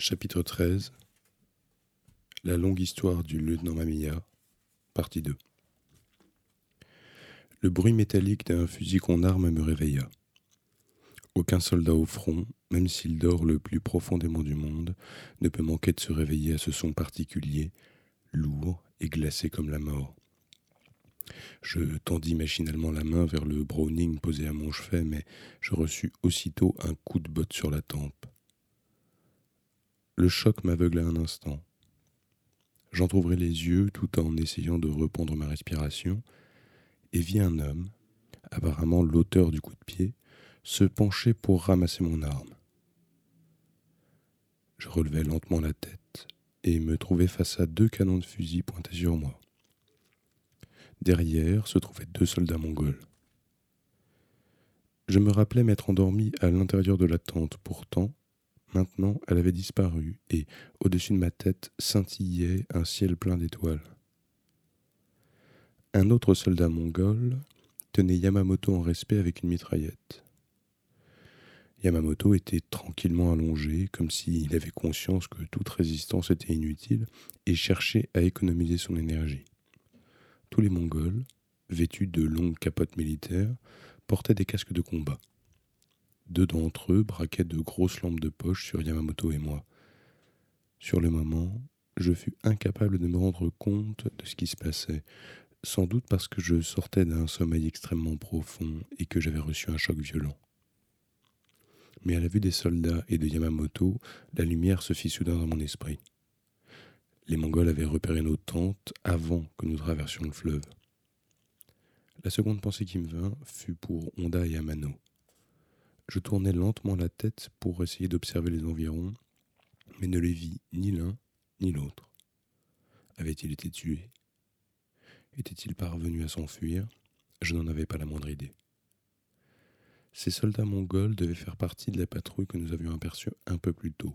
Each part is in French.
Chapitre 13 La longue histoire du lieutenant Mamia, partie 2 Le bruit métallique d'un fusil qu'on arme me réveilla. Aucun soldat au front, même s'il dort le plus profondément du monde, ne peut manquer de se réveiller à ce son particulier, lourd et glacé comme la mort. Je tendis machinalement la main vers le Browning posé à mon chevet, mais je reçus aussitôt un coup de botte sur la tempe. Le choc m'aveugla un instant. J'entr'ouvris les yeux tout en essayant de reprendre ma respiration et vis un homme, apparemment l'auteur du coup de pied, se pencher pour ramasser mon arme. Je relevai lentement la tête et me trouvai face à deux canons de fusil pointés sur moi. Derrière se trouvaient deux soldats mongols. Je me rappelais m'être endormi à l'intérieur de la tente, pourtant Maintenant, elle avait disparu, et au-dessus de ma tête scintillait un ciel plein d'étoiles. Un autre soldat mongol tenait Yamamoto en respect avec une mitraillette. Yamamoto était tranquillement allongé, comme s'il avait conscience que toute résistance était inutile, et cherchait à économiser son énergie. Tous les Mongols, vêtus de longues capotes militaires, portaient des casques de combat. Deux d'entre eux braquaient de grosses lampes de poche sur Yamamoto et moi. Sur le moment, je fus incapable de me rendre compte de ce qui se passait, sans doute parce que je sortais d'un sommeil extrêmement profond et que j'avais reçu un choc violent. Mais à la vue des soldats et de Yamamoto, la lumière se fit soudain dans mon esprit. Les Mongols avaient repéré nos tentes avant que nous traversions le fleuve. La seconde pensée qui me vint fut pour Honda et Amano. Je tournai lentement la tête pour essayer d'observer les environs, mais ne les vis ni l'un ni l'autre. Avait-il été tué? Était-il parvenu à s'enfuir? Je n'en avais pas la moindre idée. Ces soldats mongols devaient faire partie de la patrouille que nous avions aperçue un peu plus tôt.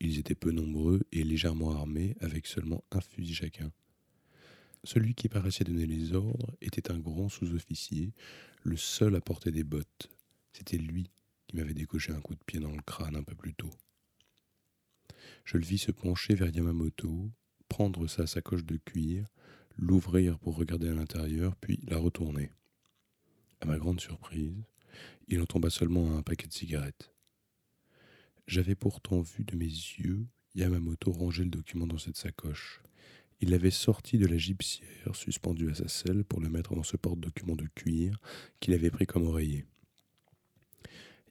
Ils étaient peu nombreux et légèrement armés, avec seulement un fusil chacun. Celui qui paraissait donner les ordres était un grand sous-officier, le seul à porter des bottes, c'était lui qui m'avait décoché un coup de pied dans le crâne un peu plus tôt. Je le vis se pencher vers Yamamoto, prendre sa sacoche de cuir, l'ouvrir pour regarder à l'intérieur, puis la retourner. À ma grande surprise, il en tomba seulement un paquet de cigarettes. J'avais pourtant vu de mes yeux Yamamoto ranger le document dans cette sacoche. Il l'avait sorti de la gypsière suspendue à sa selle pour le mettre dans ce porte-document de cuir qu'il avait pris comme oreiller.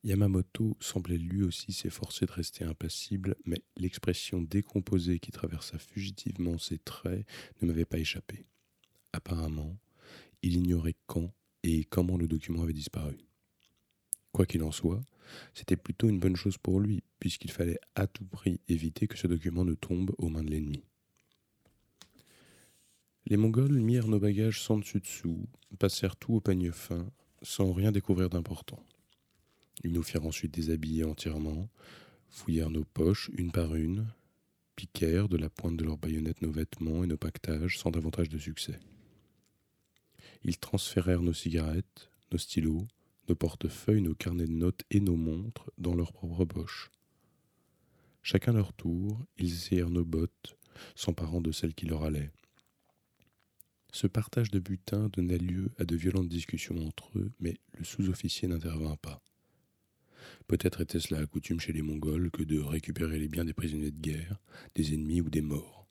Yamamoto semblait lui aussi s'efforcer de rester impassible, mais l'expression décomposée qui traversa fugitivement ses traits ne m'avait pas échappé. Apparemment, il ignorait quand et comment le document avait disparu. Quoi qu'il en soit, c'était plutôt une bonne chose pour lui, puisqu'il fallait à tout prix éviter que ce document ne tombe aux mains de l'ennemi. Les Mongols mirent nos bagages sans dessus-dessous, passèrent tout au peigne fin, sans rien découvrir d'important. Ils nous firent ensuite déshabiller entièrement, fouillèrent nos poches une par une, piquèrent de la pointe de leurs baïonnettes nos vêtements et nos pactages sans davantage de succès. Ils transférèrent nos cigarettes, nos stylos, nos portefeuilles, nos carnets de notes et nos montres dans leurs propres poches. Chacun leur tour, ils essayèrent nos bottes, s'emparant de celles qui leur allaient. Ce partage de butin donna lieu à de violentes discussions entre eux, mais le sous-officier n'intervint pas. Peut-être était-ce la coutume chez les Mongols que de récupérer les biens des prisonniers de guerre, des ennemis ou des morts.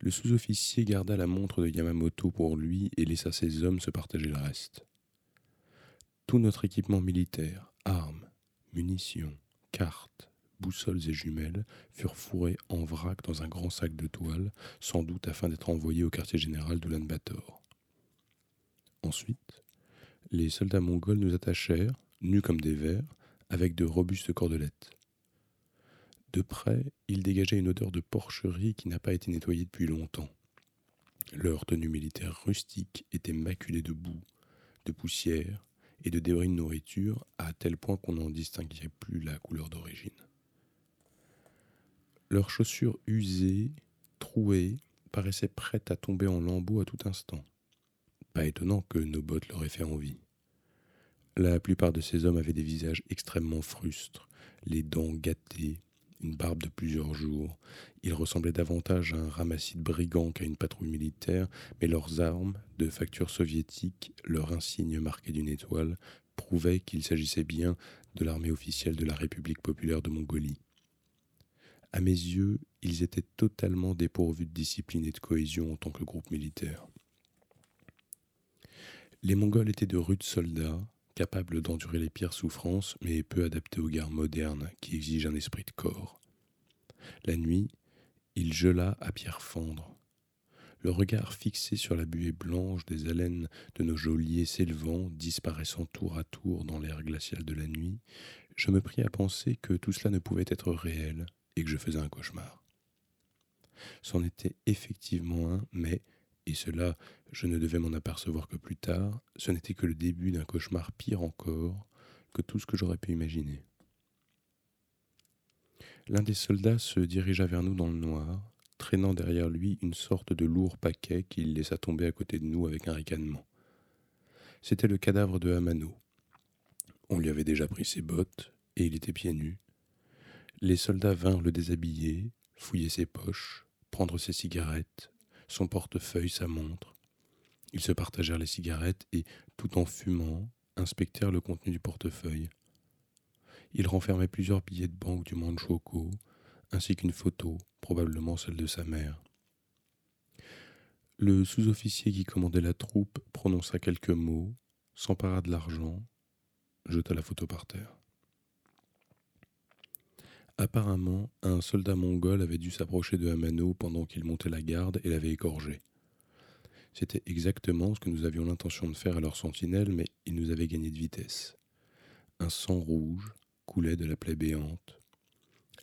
Le sous-officier garda la montre de Yamamoto pour lui et laissa ses hommes se partager le reste. Tout notre équipement militaire, armes, munitions, cartes, boussoles et jumelles furent fourrés en vrac dans un grand sac de toile, sans doute afin d'être envoyés au quartier général d'Ulan-Bator. Ensuite, les soldats mongols nous attachèrent, nus comme des vers, avec de robustes cordelettes. De près, ils dégageaient une odeur de porcherie qui n'a pas été nettoyée depuis longtemps. Leur tenue militaire rustique était maculée de boue, de poussière et de débris de nourriture, à tel point qu'on n'en distinguait plus la couleur d'origine. Leurs chaussures usées, trouées, paraissaient prêtes à tomber en lambeaux à tout instant. Pas étonnant que nos bottes leur aient fait envie. La plupart de ces hommes avaient des visages extrêmement frustres, les dents gâtées, une barbe de plusieurs jours. Ils ressemblaient davantage à un ramassis de brigands qu'à une patrouille militaire, mais leurs armes, de facture soviétique, leur insigne marqué d'une étoile, prouvaient qu'il s'agissait bien de l'armée officielle de la République populaire de Mongolie. À mes yeux, ils étaient totalement dépourvus de discipline et de cohésion en tant que groupe militaire. Les Mongols étaient de rudes soldats, capables d'endurer les pires souffrances, mais peu adaptés aux guerres modernes qui exigent un esprit de corps. La nuit, il gela à pierre fendre. Le regard fixé sur la buée blanche des haleines de nos geôliers s'élevant, disparaissant tour à tour dans l'air glacial de la nuit, je me pris à penser que tout cela ne pouvait être réel et que je faisais un cauchemar. C'en était effectivement un, mais, et cela je ne devais m'en apercevoir que plus tard, ce n'était que le début d'un cauchemar pire encore que tout ce que j'aurais pu imaginer. L'un des soldats se dirigea vers nous dans le noir, traînant derrière lui une sorte de lourd paquet qu'il laissa tomber à côté de nous avec un ricanement. C'était le cadavre de Hamano. On lui avait déjà pris ses bottes, et il était pieds nus. Les soldats vinrent le déshabiller, fouiller ses poches, prendre ses cigarettes, son portefeuille, sa montre. Ils se partagèrent les cigarettes et, tout en fumant, inspectèrent le contenu du portefeuille. Il renfermait plusieurs billets de banque du Manchukuo, ainsi qu'une photo, probablement celle de sa mère. Le sous-officier qui commandait la troupe prononça quelques mots, s'empara de l'argent, jeta la photo par terre. Apparemment, un soldat mongol avait dû s'approcher de Hamano pendant qu'il montait la garde et l'avait égorgé. C'était exactement ce que nous avions l'intention de faire à leur sentinelle, mais il nous avait gagné de vitesse. Un sang rouge coulait de la plaie béante.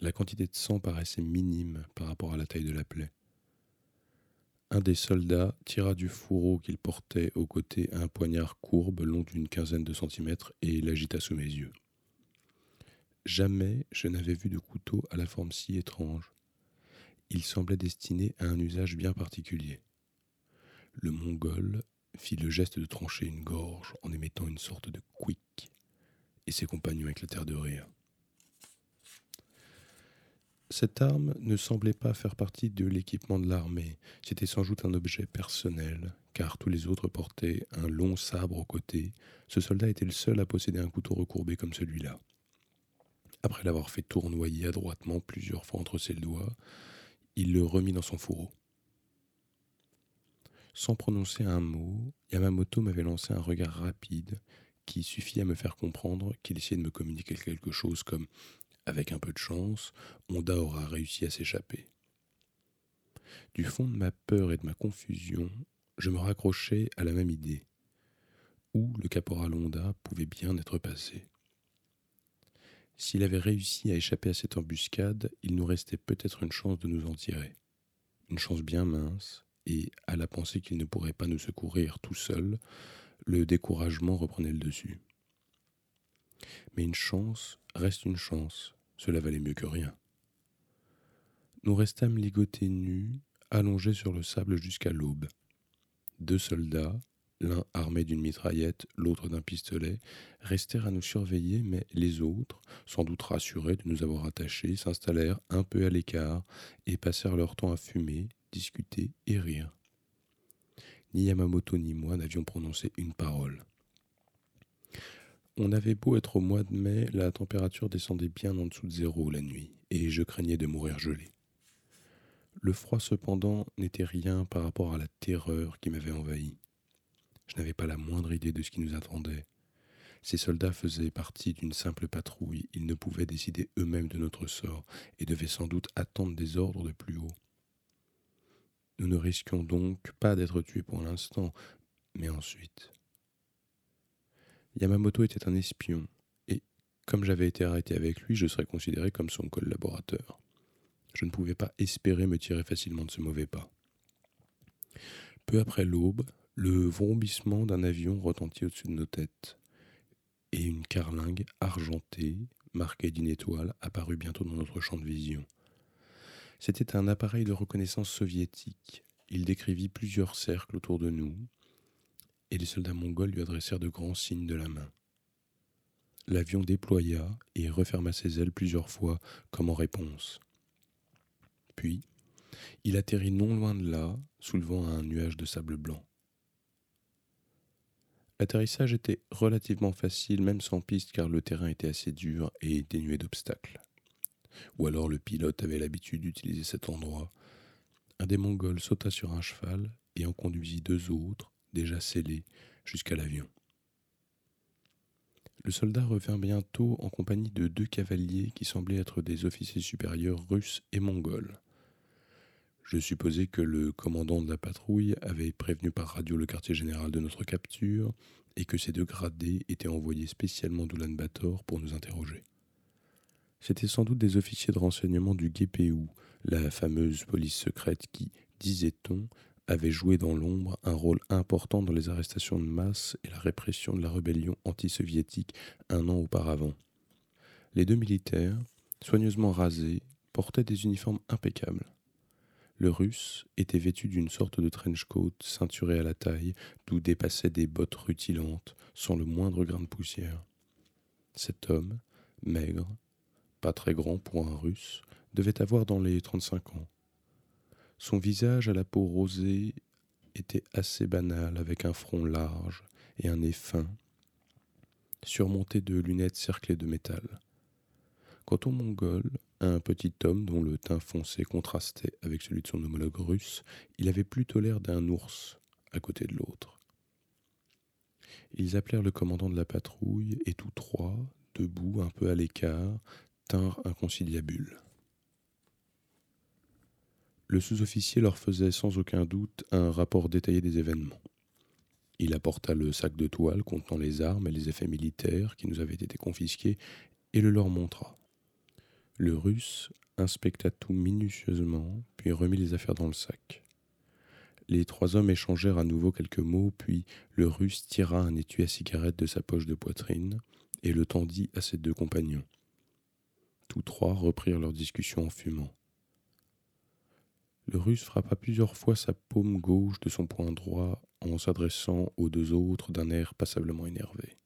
La quantité de sang paraissait minime par rapport à la taille de la plaie. Un des soldats tira du fourreau qu'il portait au côté un poignard courbe long d'une quinzaine de centimètres et l'agita sous mes yeux. Jamais je n'avais vu de couteau à la forme si étrange. Il semblait destiné à un usage bien particulier. Le mongol fit le geste de trancher une gorge en émettant une sorte de quick, et ses compagnons éclatèrent de rire. Cette arme ne semblait pas faire partie de l'équipement de l'armée, c'était sans doute un objet personnel, car tous les autres portaient un long sabre au côté. Ce soldat était le seul à posséder un couteau recourbé comme celui-là. Après l'avoir fait tournoyer adroitement plusieurs fois entre ses doigts, il le remit dans son fourreau. Sans prononcer un mot, Yamamoto m'avait lancé un regard rapide qui suffit à me faire comprendre qu'il essayait de me communiquer quelque chose comme Avec un peu de chance, Honda aura réussi à s'échapper. Du fond de ma peur et de ma confusion, je me raccrochais à la même idée. Où le caporal Honda pouvait bien être passé. S'il avait réussi à échapper à cette embuscade, il nous restait peut-être une chance de nous en tirer. Une chance bien mince, et à la pensée qu'il ne pourrait pas nous secourir tout seul, le découragement reprenait le dessus. Mais une chance reste une chance, cela valait mieux que rien. Nous restâmes ligotés nus, allongés sur le sable jusqu'à l'aube. Deux soldats, l'un armé d'une mitraillette, l'autre d'un pistolet, restèrent à nous surveiller, mais les autres, sans doute rassurés de nous avoir attachés, s'installèrent un peu à l'écart et passèrent leur temps à fumer, discuter et rire. Ni Yamamoto ni moi n'avions prononcé une parole. On avait beau être au mois de mai, la température descendait bien en dessous de zéro la nuit, et je craignais de mourir gelé. Le froid cependant n'était rien par rapport à la terreur qui m'avait envahi. Je n'avais pas la moindre idée de ce qui nous attendait. Ces soldats faisaient partie d'une simple patrouille, ils ne pouvaient décider eux-mêmes de notre sort, et devaient sans doute attendre des ordres de plus haut. Nous ne risquions donc pas d'être tués pour l'instant, mais ensuite. Yamamoto était un espion, et comme j'avais été arrêté avec lui, je serais considéré comme son collaborateur. Je ne pouvais pas espérer me tirer facilement de ce mauvais pas. Peu après l'aube, le vrombissement d'un avion retentit au-dessus de nos têtes, et une carlingue argentée, marquée d'une étoile, apparut bientôt dans notre champ de vision. C'était un appareil de reconnaissance soviétique. Il décrivit plusieurs cercles autour de nous, et les soldats mongols lui adressèrent de grands signes de la main. l'avion déploya et referma ses ailes plusieurs fois comme en réponse. Puis, il atterrit non loin de là, soulevant un nuage de sable blanc. L'atterrissage était relativement facile, même sans piste, car le terrain était assez dur et dénué d'obstacles. Ou alors le pilote avait l'habitude d'utiliser cet endroit. Un des Mongols sauta sur un cheval et en conduisit deux autres, déjà scellés, jusqu'à l'avion. Le soldat revint bientôt en compagnie de deux cavaliers qui semblaient être des officiers supérieurs russes et mongols. Je supposais que le commandant de la patrouille avait prévenu par radio le quartier général de notre capture et que ces deux gradés étaient envoyés spécialement d'Oulan-Bator pour nous interroger. C'étaient sans doute des officiers de renseignement du GPU, la fameuse police secrète qui, disait-on, avait joué dans l'ombre un rôle important dans les arrestations de masse et la répression de la rébellion anti-soviétique un an auparavant. Les deux militaires, soigneusement rasés, portaient des uniformes impeccables. Le russe était vêtu d'une sorte de trench coat ceinturé à la taille, d'où dépassaient des bottes rutilantes, sans le moindre grain de poussière. Cet homme, maigre, pas très grand pour un russe, devait avoir dans les trente-cinq ans. Son visage à la peau rosée était assez banal, avec un front large et un nez fin, surmonté de lunettes cerclées de métal. Quant au mongol, un petit homme dont le teint foncé contrastait avec celui de son homologue russe, il avait plutôt l'air d'un ours à côté de l'autre. Ils appelèrent le commandant de la patrouille et tous trois, debout un peu à l'écart, tinrent un conciliabule. Le sous-officier leur faisait sans aucun doute un rapport détaillé des événements. Il apporta le sac de toile contenant les armes et les effets militaires qui nous avaient été confisqués et le leur montra. Le russe inspecta tout minutieusement, puis remit les affaires dans le sac. Les trois hommes échangèrent à nouveau quelques mots, puis le russe tira un étui à cigarette de sa poche de poitrine et le tendit à ses deux compagnons. Tous trois reprirent leur discussion en fumant. Le russe frappa plusieurs fois sa paume gauche de son poing droit en s'adressant aux deux autres d'un air passablement énervé.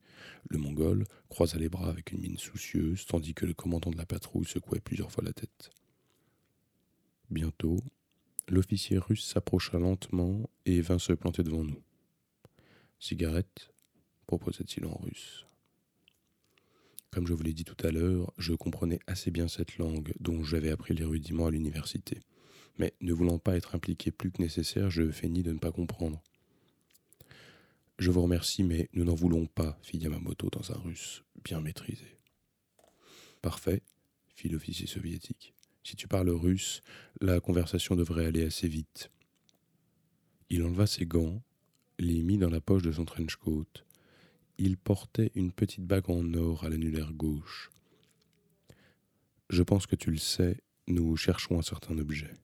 Le Mongol croisa les bras avec une mine soucieuse, tandis que le commandant de la patrouille secouait plusieurs fois la tête. Bientôt, l'officier russe s'approcha lentement et vint se planter devant nous. Cigarette proposa-t-il en russe. Comme je vous l'ai dit tout à l'heure, je comprenais assez bien cette langue dont j'avais appris les rudiments à l'université. Mais ne voulant pas être impliqué plus que nécessaire, je feignis de ne pas comprendre. Je vous remercie, mais nous n'en voulons pas, fit Yamamoto dans un russe bien maîtrisé. Parfait, fit l'officier soviétique. Si tu parles russe, la conversation devrait aller assez vite. Il enleva ses gants, les mit dans la poche de son trench coat. Il portait une petite bague en or à l'annulaire gauche. Je pense que tu le sais, nous cherchons un certain objet.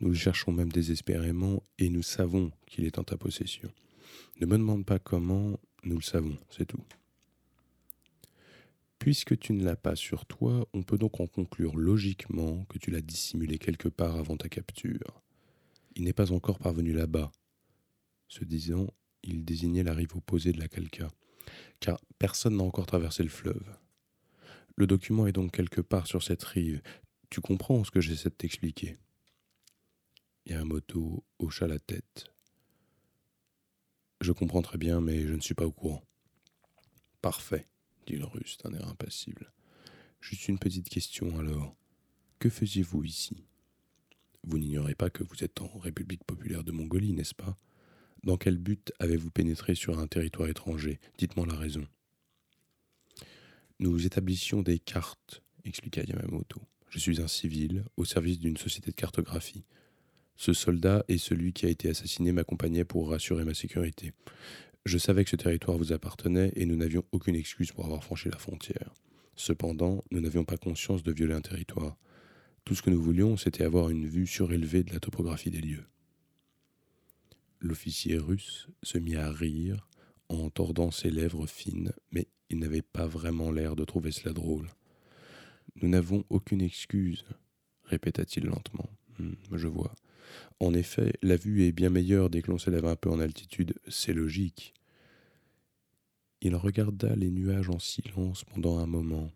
Nous le cherchons même désespérément et nous savons qu'il est en ta possession. Ne me demande pas comment, nous le savons, c'est tout. Puisque tu ne l'as pas sur toi, on peut donc en conclure logiquement que tu l'as dissimulé quelque part avant ta capture. Il n'est pas encore parvenu là-bas. Ce disant, il désignait la rive opposée de la Calca, car personne n'a encore traversé le fleuve. Le document est donc quelque part sur cette rive. Tu comprends ce que j'essaie de t'expliquer? Yamamoto hocha la tête. Je comprends très bien, mais je ne suis pas au courant. Parfait, dit le russe d'un air impassible. Juste une petite question alors. Que faisiez-vous ici? Vous n'ignorez pas que vous êtes en République populaire de Mongolie, n'est-ce pas? Dans quel but avez-vous pénétré sur un territoire étranger? Dites-moi la raison. Nous établissions des cartes, expliqua Yamamoto. Je suis un civil au service d'une société de cartographie. Ce soldat et celui qui a été assassiné m'accompagnaient pour rassurer ma sécurité. Je savais que ce territoire vous appartenait et nous n'avions aucune excuse pour avoir franchi la frontière. Cependant, nous n'avions pas conscience de violer un territoire. Tout ce que nous voulions, c'était avoir une vue surélevée de la topographie des lieux. L'officier russe se mit à rire en tordant ses lèvres fines, mais il n'avait pas vraiment l'air de trouver cela drôle. Nous n'avons aucune excuse, répéta-t-il lentement. Hmm, je vois. En effet, la vue est bien meilleure dès que l'on s'élève un peu en altitude, c'est logique. Il regarda les nuages en silence pendant un moment.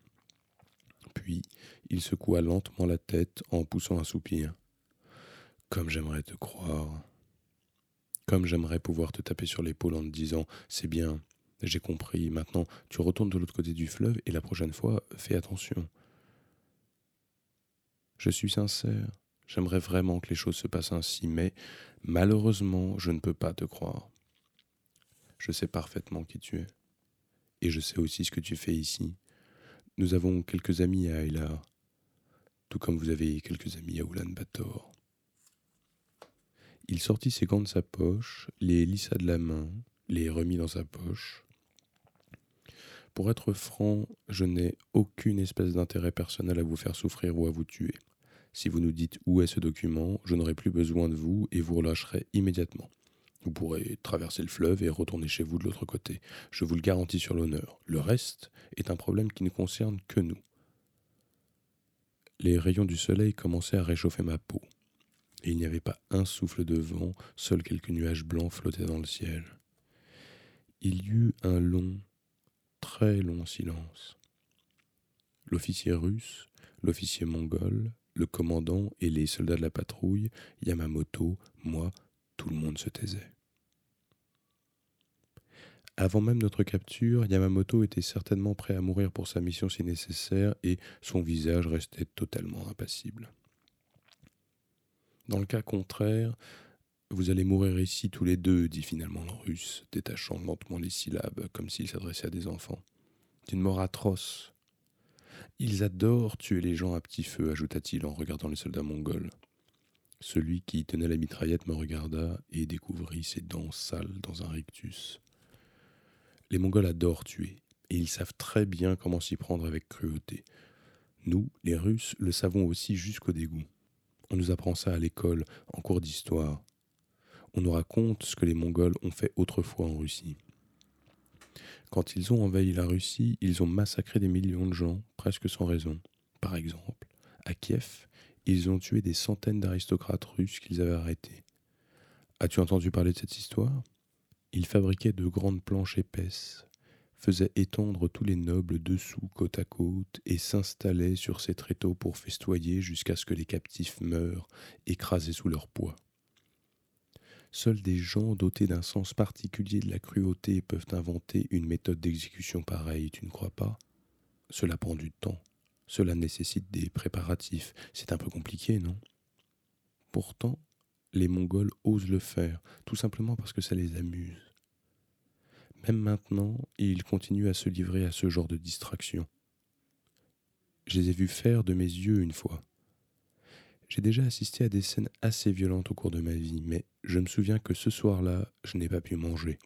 Puis il secoua lentement la tête en poussant un soupir. Comme j'aimerais te croire. Comme j'aimerais pouvoir te taper sur l'épaule en te disant C'est bien, j'ai compris, maintenant tu retournes de l'autre côté du fleuve et la prochaine fois, fais attention. Je suis sincère, j'aimerais vraiment que les choses se passent ainsi, mais malheureusement, je ne peux pas te croire. Je sais parfaitement qui tu es. Et je sais aussi ce que tu fais ici. Nous avons quelques amis à Ayla, tout comme vous avez quelques amis à Oulan-Bator. Il sortit ses gants de sa poche, les lissa de la main, les remit dans sa poche. Pour être franc, je n'ai aucune espèce d'intérêt personnel à vous faire souffrir ou à vous tuer. Si vous nous dites où est ce document, je n'aurai plus besoin de vous et vous relâcherai immédiatement. Vous pourrez traverser le fleuve et retourner chez vous de l'autre côté. Je vous le garantis sur l'honneur. Le reste est un problème qui ne concerne que nous. Les rayons du soleil commençaient à réchauffer ma peau et il n'y avait pas un souffle de vent, seuls quelques nuages blancs flottaient dans le ciel. Il y eut un long, très long silence. L'officier russe, l'officier mongol, le commandant et les soldats de la patrouille, Yamamoto, moi, tout le monde se taisait. Avant même notre capture, Yamamoto était certainement prêt à mourir pour sa mission si nécessaire et son visage restait totalement impassible. Dans le cas contraire, vous allez mourir ici tous les deux, dit finalement le russe, détachant lentement les syllabes comme s'il s'adressait à des enfants. D'une mort atroce. Ils adorent tuer les gens à petit feu, ajouta-t-il en regardant les soldats mongols. Celui qui tenait la mitraillette me regarda et découvrit ses dents sales dans un rictus. Les Mongols adorent tuer, et ils savent très bien comment s'y prendre avec cruauté. Nous, les Russes, le savons aussi jusqu'au dégoût. On nous apprend ça à l'école, en cours d'histoire. On nous raconte ce que les Mongols ont fait autrefois en Russie. Quand ils ont envahi la Russie, ils ont massacré des millions de gens, presque sans raison. Par exemple, à Kiev, ils ont tué des centaines d'aristocrates russes qu'ils avaient arrêtés. As-tu entendu parler de cette histoire? Ils fabriquaient de grandes planches épaisses, faisait étendre tous les nobles dessous côte à côte et s'installait sur ces tréteaux pour festoyer jusqu'à ce que les captifs meurent, écrasés sous leur poids. Seuls des gens dotés d'un sens particulier de la cruauté peuvent inventer une méthode d'exécution pareille, tu ne crois pas? Cela prend du temps, cela nécessite des préparatifs, c'est un peu compliqué, non? Pourtant, les Mongols osent le faire, tout simplement parce que ça les amuse. Même maintenant, il continue à se livrer à ce genre de distraction. Je les ai vus faire de mes yeux une fois. J'ai déjà assisté à des scènes assez violentes au cours de ma vie, mais je me souviens que ce soir-là, je n'ai pas pu manger.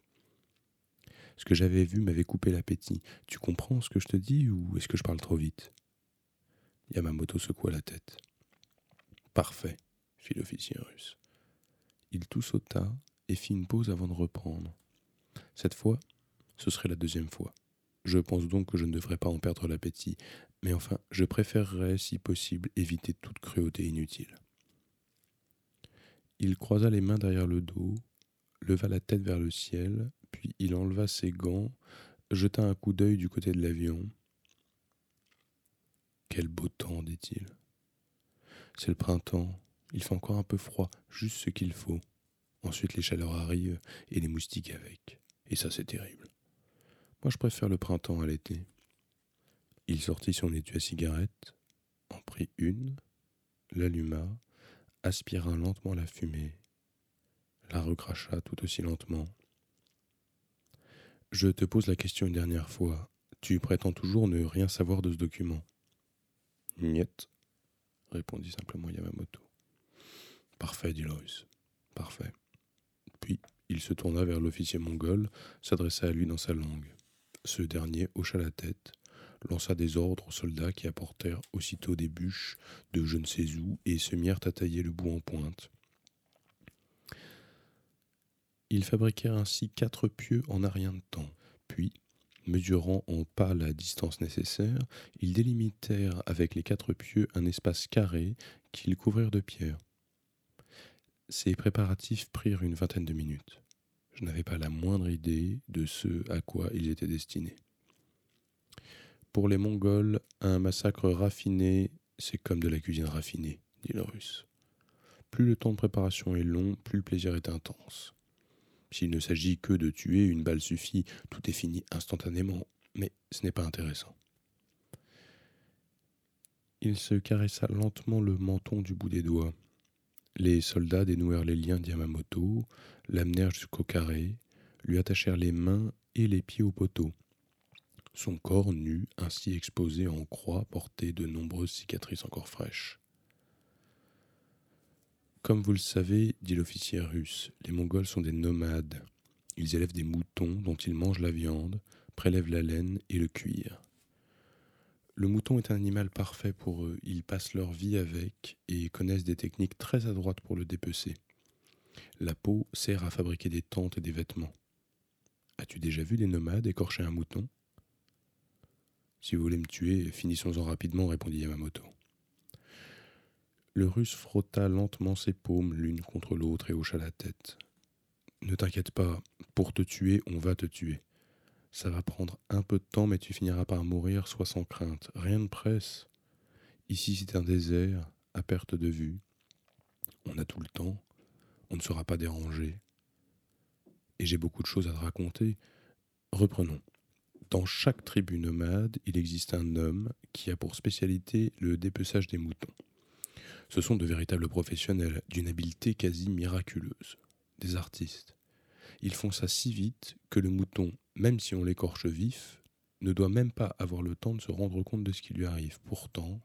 Ce que j'avais vu m'avait coupé l'appétit. Tu comprends ce que je te dis ou est-ce que je parle trop vite? Yamamoto secoua la tête. Parfait, fit l'officier russe. Il tout sauta et fit une pause avant de reprendre. Cette fois, ce serait la deuxième fois. Je pense donc que je ne devrais pas en perdre l'appétit, mais enfin, je préférerais, si possible, éviter toute cruauté inutile. Il croisa les mains derrière le dos, leva la tête vers le ciel, puis il enleva ses gants, jeta un coup d'œil du côté de l'avion. Quel beau temps, dit-il. C'est le printemps, il fait encore un peu froid, juste ce qu'il faut. Ensuite les chaleurs arrivent et les moustiques avec. Et ça, c'est terrible. Moi, je préfère le printemps à l'été. Il sortit son étui à cigarette, en prit une, l'alluma, aspira lentement la fumée, la recracha tout aussi lentement. Je te pose la question une dernière fois. Tu prétends toujours ne rien savoir de ce document? Niet, répondit simplement Yamamoto. Parfait, dit Loïs. Parfait. Puis il se tourna vers l'officier mongol, s'adressa à lui dans sa langue. Ce dernier hocha la tête, lança des ordres aux soldats qui apportèrent aussitôt des bûches de je ne sais où et se mirent à tailler le bout en pointe. Ils fabriquèrent ainsi quatre pieux en un rien de temps, puis, mesurant en pas la distance nécessaire, ils délimitèrent avec les quatre pieux un espace carré qu'ils couvrirent de pierre. Ces préparatifs prirent une vingtaine de minutes. Je n'avais pas la moindre idée de ce à quoi ils étaient destinés. Pour les Mongols, un massacre raffiné, c'est comme de la cuisine raffinée, dit le russe. Plus le temps de préparation est long, plus le plaisir est intense. S'il ne s'agit que de tuer, une balle suffit, tout est fini instantanément, mais ce n'est pas intéressant. Il se caressa lentement le menton du bout des doigts. Les soldats dénouèrent les liens d'Yamamoto, l'amenèrent jusqu'au carré, lui attachèrent les mains et les pieds au poteau. Son corps nu, ainsi exposé en croix, portait de nombreuses cicatrices encore fraîches. Comme vous le savez, dit l'officier russe, les Mongols sont des nomades. Ils élèvent des moutons dont ils mangent la viande, prélèvent la laine et le cuir. Le mouton est un animal parfait pour eux, ils passent leur vie avec et connaissent des techniques très adroites pour le dépecer. La peau sert à fabriquer des tentes et des vêtements. As-tu déjà vu des nomades écorcher un mouton? Si vous voulez me tuer, finissons-en rapidement, répondit Yamamoto. Le russe frotta lentement ses paumes l'une contre l'autre et hocha la tête. Ne t'inquiète pas, pour te tuer, on va te tuer. Ça va prendre un peu de temps, mais tu finiras par mourir, sois sans crainte. Rien ne presse. Ici, c'est un désert, à perte de vue. On a tout le temps. On ne sera pas dérangé. Et j'ai beaucoup de choses à te raconter. Reprenons. Dans chaque tribu nomade, il existe un homme qui a pour spécialité le dépeçage des moutons. Ce sont de véritables professionnels, d'une habileté quasi miraculeuse, des artistes. Ils font ça si vite que le mouton, même si on l'écorche vif, ne doit même pas avoir le temps de se rendre compte de ce qui lui arrive. Pourtant,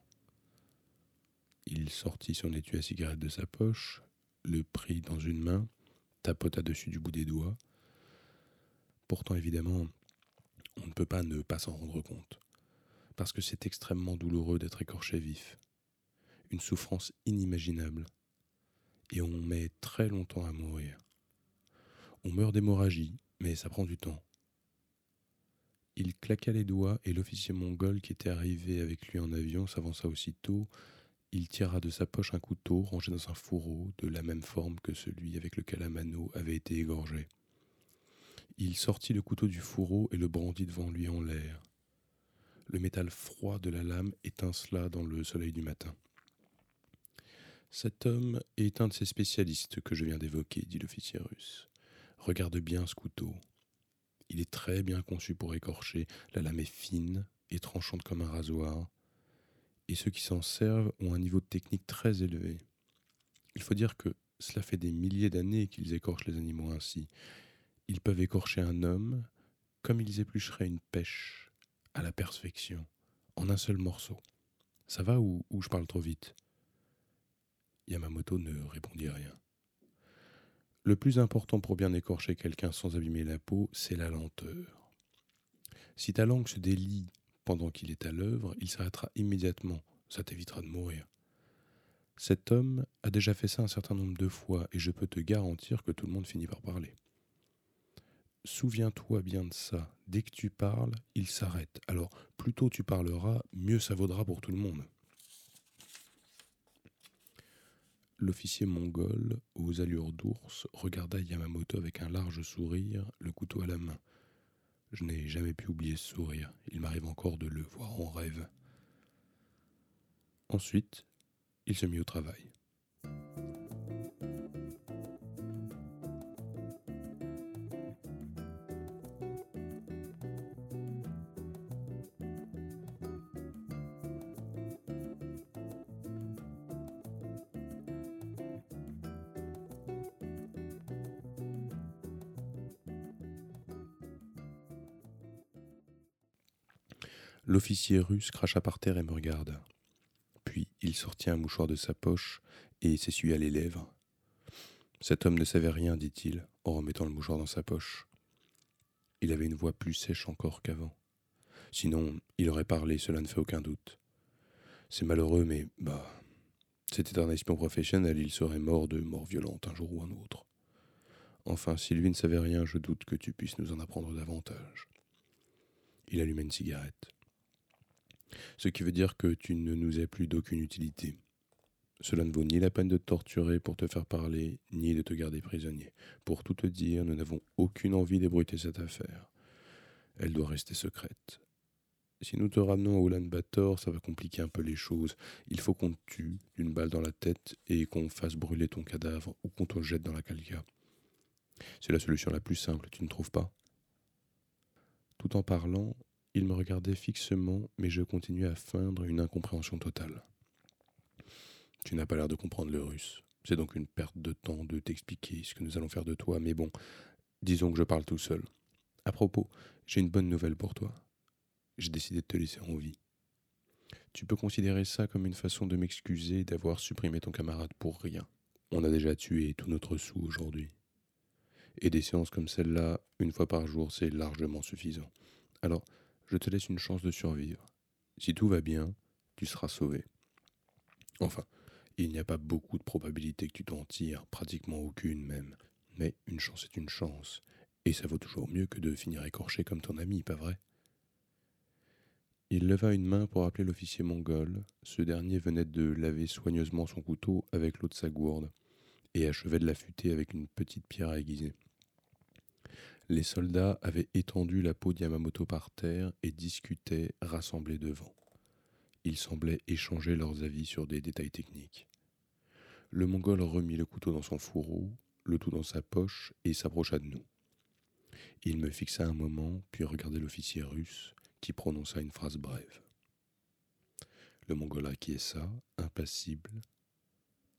il sortit son étui à cigarette de sa poche, le prit dans une main, tapota dessus du bout des doigts. Pourtant, évidemment, on ne peut pas ne pas s'en rendre compte, parce que c'est extrêmement douloureux d'être écorché vif une souffrance inimaginable, et on met très longtemps à mourir. On meurt d'hémorragie, mais ça prend du temps. Il claqua les doigts et l'officier mongol qui était arrivé avec lui en avion s'avança aussitôt. Il tira de sa poche un couteau rangé dans un fourreau de la même forme que celui avec lequel Amano avait été égorgé. Il sortit le couteau du fourreau et le brandit devant lui en l'air. Le métal froid de la lame étincela dans le soleil du matin. Cet homme est un de ces spécialistes que je viens d'évoquer, dit l'officier russe. Regarde bien ce couteau. Il est très bien conçu pour écorcher, la lame est fine et tranchante comme un rasoir, et ceux qui s'en servent ont un niveau de technique très élevé. Il faut dire que cela fait des milliers d'années qu'ils écorchent les animaux ainsi. Ils peuvent écorcher un homme comme ils éplucheraient une pêche, à la perfection, en un seul morceau. Ça va ou, je parle trop vite? Yamamoto ne répondit rien. Le plus important pour bien écorcher quelqu'un sans abîmer la peau, c'est la lenteur. Si ta langue se délie pendant qu'il est à l'œuvre, il s'arrêtera immédiatement, ça t'évitera de mourir. Cet homme a déjà fait ça un certain nombre de fois, et je peux te garantir que tout le monde finit par parler. Souviens-toi bien de ça. Dès que tu parles, il s'arrête. Alors, plus tôt tu parleras, mieux ça vaudra pour tout le monde. L'officier mongol, aux allures d'ours, regarda Yamamoto avec un large sourire, le couteau à la main. Je n'ai jamais pu oublier ce sourire, il m'arrive encore de le voir en rêve. Ensuite, il se mit au travail. L'officier russe cracha par terre et me regarda. Puis il sortit un mouchoir de sa poche et s'essuya les lèvres. Cet homme ne savait rien, dit-il, en remettant le mouchoir dans sa poche. Il avait une voix plus sèche encore qu'avant. Sinon, il aurait parlé, cela ne fait aucun doute. C'est malheureux, mais bah. C'était un espion professionnel, il serait mort de mort violente un jour ou un autre. Enfin, si lui ne savait rien, je doute que tu puisses nous en apprendre davantage. Il alluma une cigarette ce qui veut dire que tu ne nous es plus d'aucune utilité. Cela ne vaut ni la peine de te torturer pour te faire parler, ni de te garder prisonnier. Pour tout te dire, nous n'avons aucune envie d'ébruiter cette affaire. Elle doit rester secrète. Si nous te ramenons à Oulan-Bator, ça va compliquer un peu les choses. Il faut qu'on te tue d'une balle dans la tête et qu'on fasse brûler ton cadavre ou qu'on te jette dans la calca. C'est la solution la plus simple, tu ne trouves pas? Tout en parlant, il me regardait fixement, mais je continuais à feindre une incompréhension totale. Tu n'as pas l'air de comprendre le russe. C'est donc une perte de temps de t'expliquer ce que nous allons faire de toi, mais bon, disons que je parle tout seul. À propos, j'ai une bonne nouvelle pour toi j'ai décidé de te laisser en vie. Tu peux considérer ça comme une façon de m'excuser d'avoir supprimé ton camarade pour rien. On a déjà tué tout notre sou aujourd'hui. Et des séances comme celle-là, une fois par jour, c'est largement suffisant. Alors, je te laisse une chance de survivre. Si tout va bien, tu seras sauvé. Enfin, il n'y a pas beaucoup de probabilité que tu t'en tires, pratiquement aucune même. Mais une chance est une chance. Et ça vaut toujours mieux que de finir écorché comme ton ami, pas vrai? Il leva une main pour appeler l'officier mongol. Ce dernier venait de laver soigneusement son couteau avec l'eau de sa gourde et achevait de l'affûter avec une petite pierre à aiguiser. Les soldats avaient étendu la peau d'Yamamoto par terre et discutaient rassemblés devant. Ils semblaient échanger leurs avis sur des détails techniques. Le mongol remit le couteau dans son fourreau, le tout dans sa poche, et s'approcha de nous. Il me fixa un moment, puis regardait l'officier russe, qui prononça une phrase brève. Le Mongol acquiesça, impassible.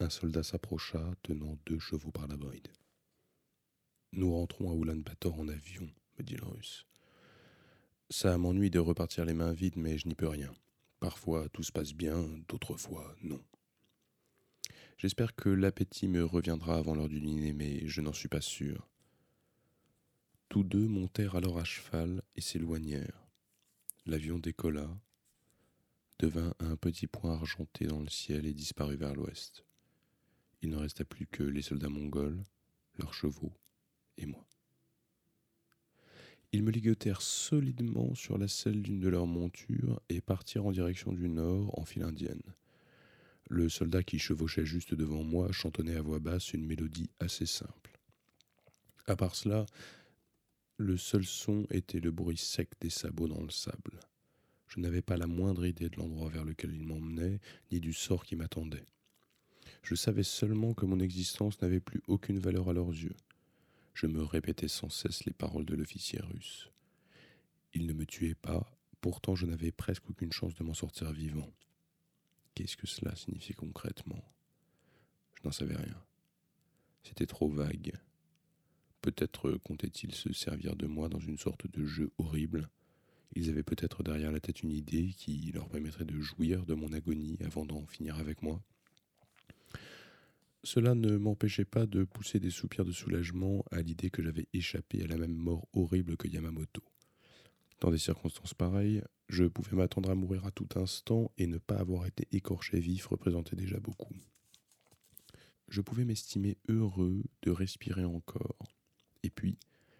Un soldat s'approcha, tenant deux chevaux par la bride. Nous rentrons à Oulan-Bator en avion, me dit le russe. Ça m'ennuie de repartir les mains vides, mais je n'y peux rien. Parfois tout se passe bien, d'autres fois non. J'espère que l'appétit me reviendra avant l'heure du dîner, mais je n'en suis pas sûr. Tous deux montèrent alors à cheval et s'éloignèrent. L'avion décolla, devint un petit point argenté dans le ciel et disparut vers l'ouest. Il ne resta plus que les soldats mongols, leurs chevaux et moi. Ils me ligotèrent solidement sur la selle d'une de leurs montures et partirent en direction du nord en file indienne. Le soldat qui chevauchait juste devant moi chantonnait à voix basse une mélodie assez simple. À part cela, le seul son était le bruit sec des sabots dans le sable. Je n'avais pas la moindre idée de l'endroit vers lequel il m'emmenait, ni du sort qui m'attendait. Je savais seulement que mon existence n'avait plus aucune valeur à leurs yeux. Je me répétais sans cesse les paroles de l'officier russe. Il ne me tuait pas, pourtant je n'avais presque aucune chance de m'en sortir vivant. Qu'est-ce que cela signifiait concrètement? Je n'en savais rien. C'était trop vague. Peut-être comptaient-ils se servir de moi dans une sorte de jeu horrible. Ils avaient peut-être derrière la tête une idée qui leur permettrait de jouir de mon agonie avant d'en finir avec moi. Cela ne m'empêchait pas de pousser des soupirs de soulagement à l'idée que j'avais échappé à la même mort horrible que Yamamoto. Dans des circonstances pareilles, je pouvais m'attendre à mourir à tout instant et ne pas avoir été écorché vif représentait déjà beaucoup. Je pouvais m'estimer heureux de respirer encore, et puis,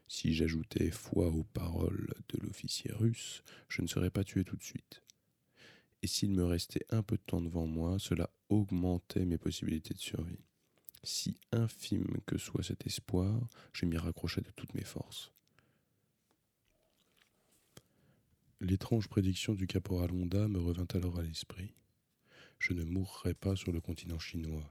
si j'ajoutais foi aux paroles de l'officier russe, je ne serais pas tué tout de suite. Et s'il me restait un peu de temps devant moi, cela augmentait mes possibilités de survie. Si infime que soit cet espoir, je m'y raccrochais de toutes mes forces. L'étrange prédiction du caporal Honda me revint alors à l'esprit. Je ne mourrais pas sur le continent chinois.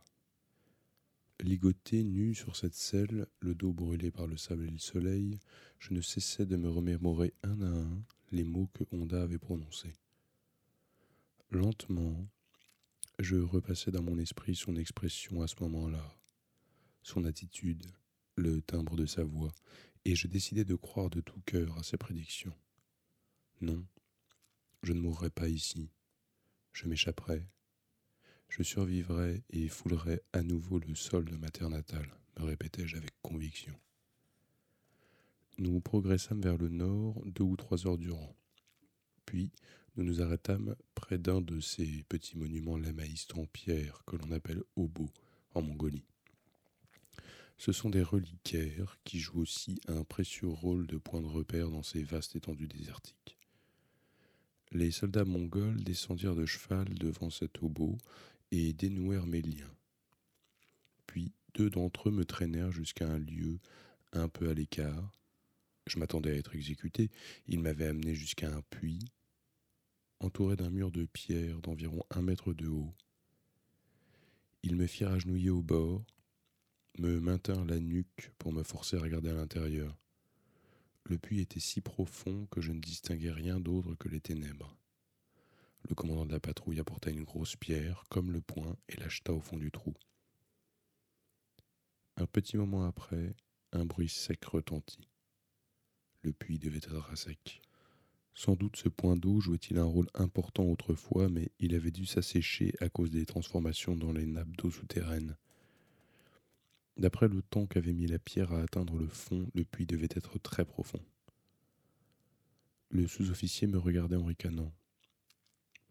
Ligoté nu sur cette selle, le dos brûlé par le sable et le soleil, je ne cessais de me remémorer un à un les mots que Honda avait prononcés. Lentement, je repassais dans mon esprit son expression à ce moment-là, son attitude, le timbre de sa voix, et je décidai de croire de tout cœur à ses prédictions. Non, je ne mourrai pas ici. Je m'échapperai, je survivrai et foulerai à nouveau le sol de ma terre natale, me répétai-je avec conviction. Nous progressâmes vers le nord deux ou trois heures durant. Puis nous nous arrêtâmes près d'un de ces petits monuments lamaïstes en pierre que l'on appelle Obo en Mongolie. Ce sont des reliquaires qui jouent aussi un précieux rôle de point de repère dans ces vastes étendues désertiques. Les soldats mongols descendirent de cheval devant cet obo et dénouèrent mes liens. Puis deux d'entre eux me traînèrent jusqu'à un lieu un peu à l'écart. Je m'attendais à être exécuté. Ils m'avaient amené jusqu'à un puits, entouré d'un mur de pierre d'environ un mètre de haut. Ils me firent agenouiller au bord, me maintinrent la nuque pour me forcer à regarder à l'intérieur. Le puits était si profond que je ne distinguais rien d'autre que les ténèbres. Le commandant de la patrouille apporta une grosse pierre, comme le poing, et l'acheta au fond du trou. Un petit moment après, un bruit sec retentit. Le puits devait être à sec. Sans doute ce point d'eau jouait-il un rôle important autrefois, mais il avait dû s'assécher à cause des transformations dans les nappes d'eau souterraines. D'après le temps qu'avait mis la pierre à atteindre le fond, le puits devait être très profond. Le sous-officier me regardait en ricanant.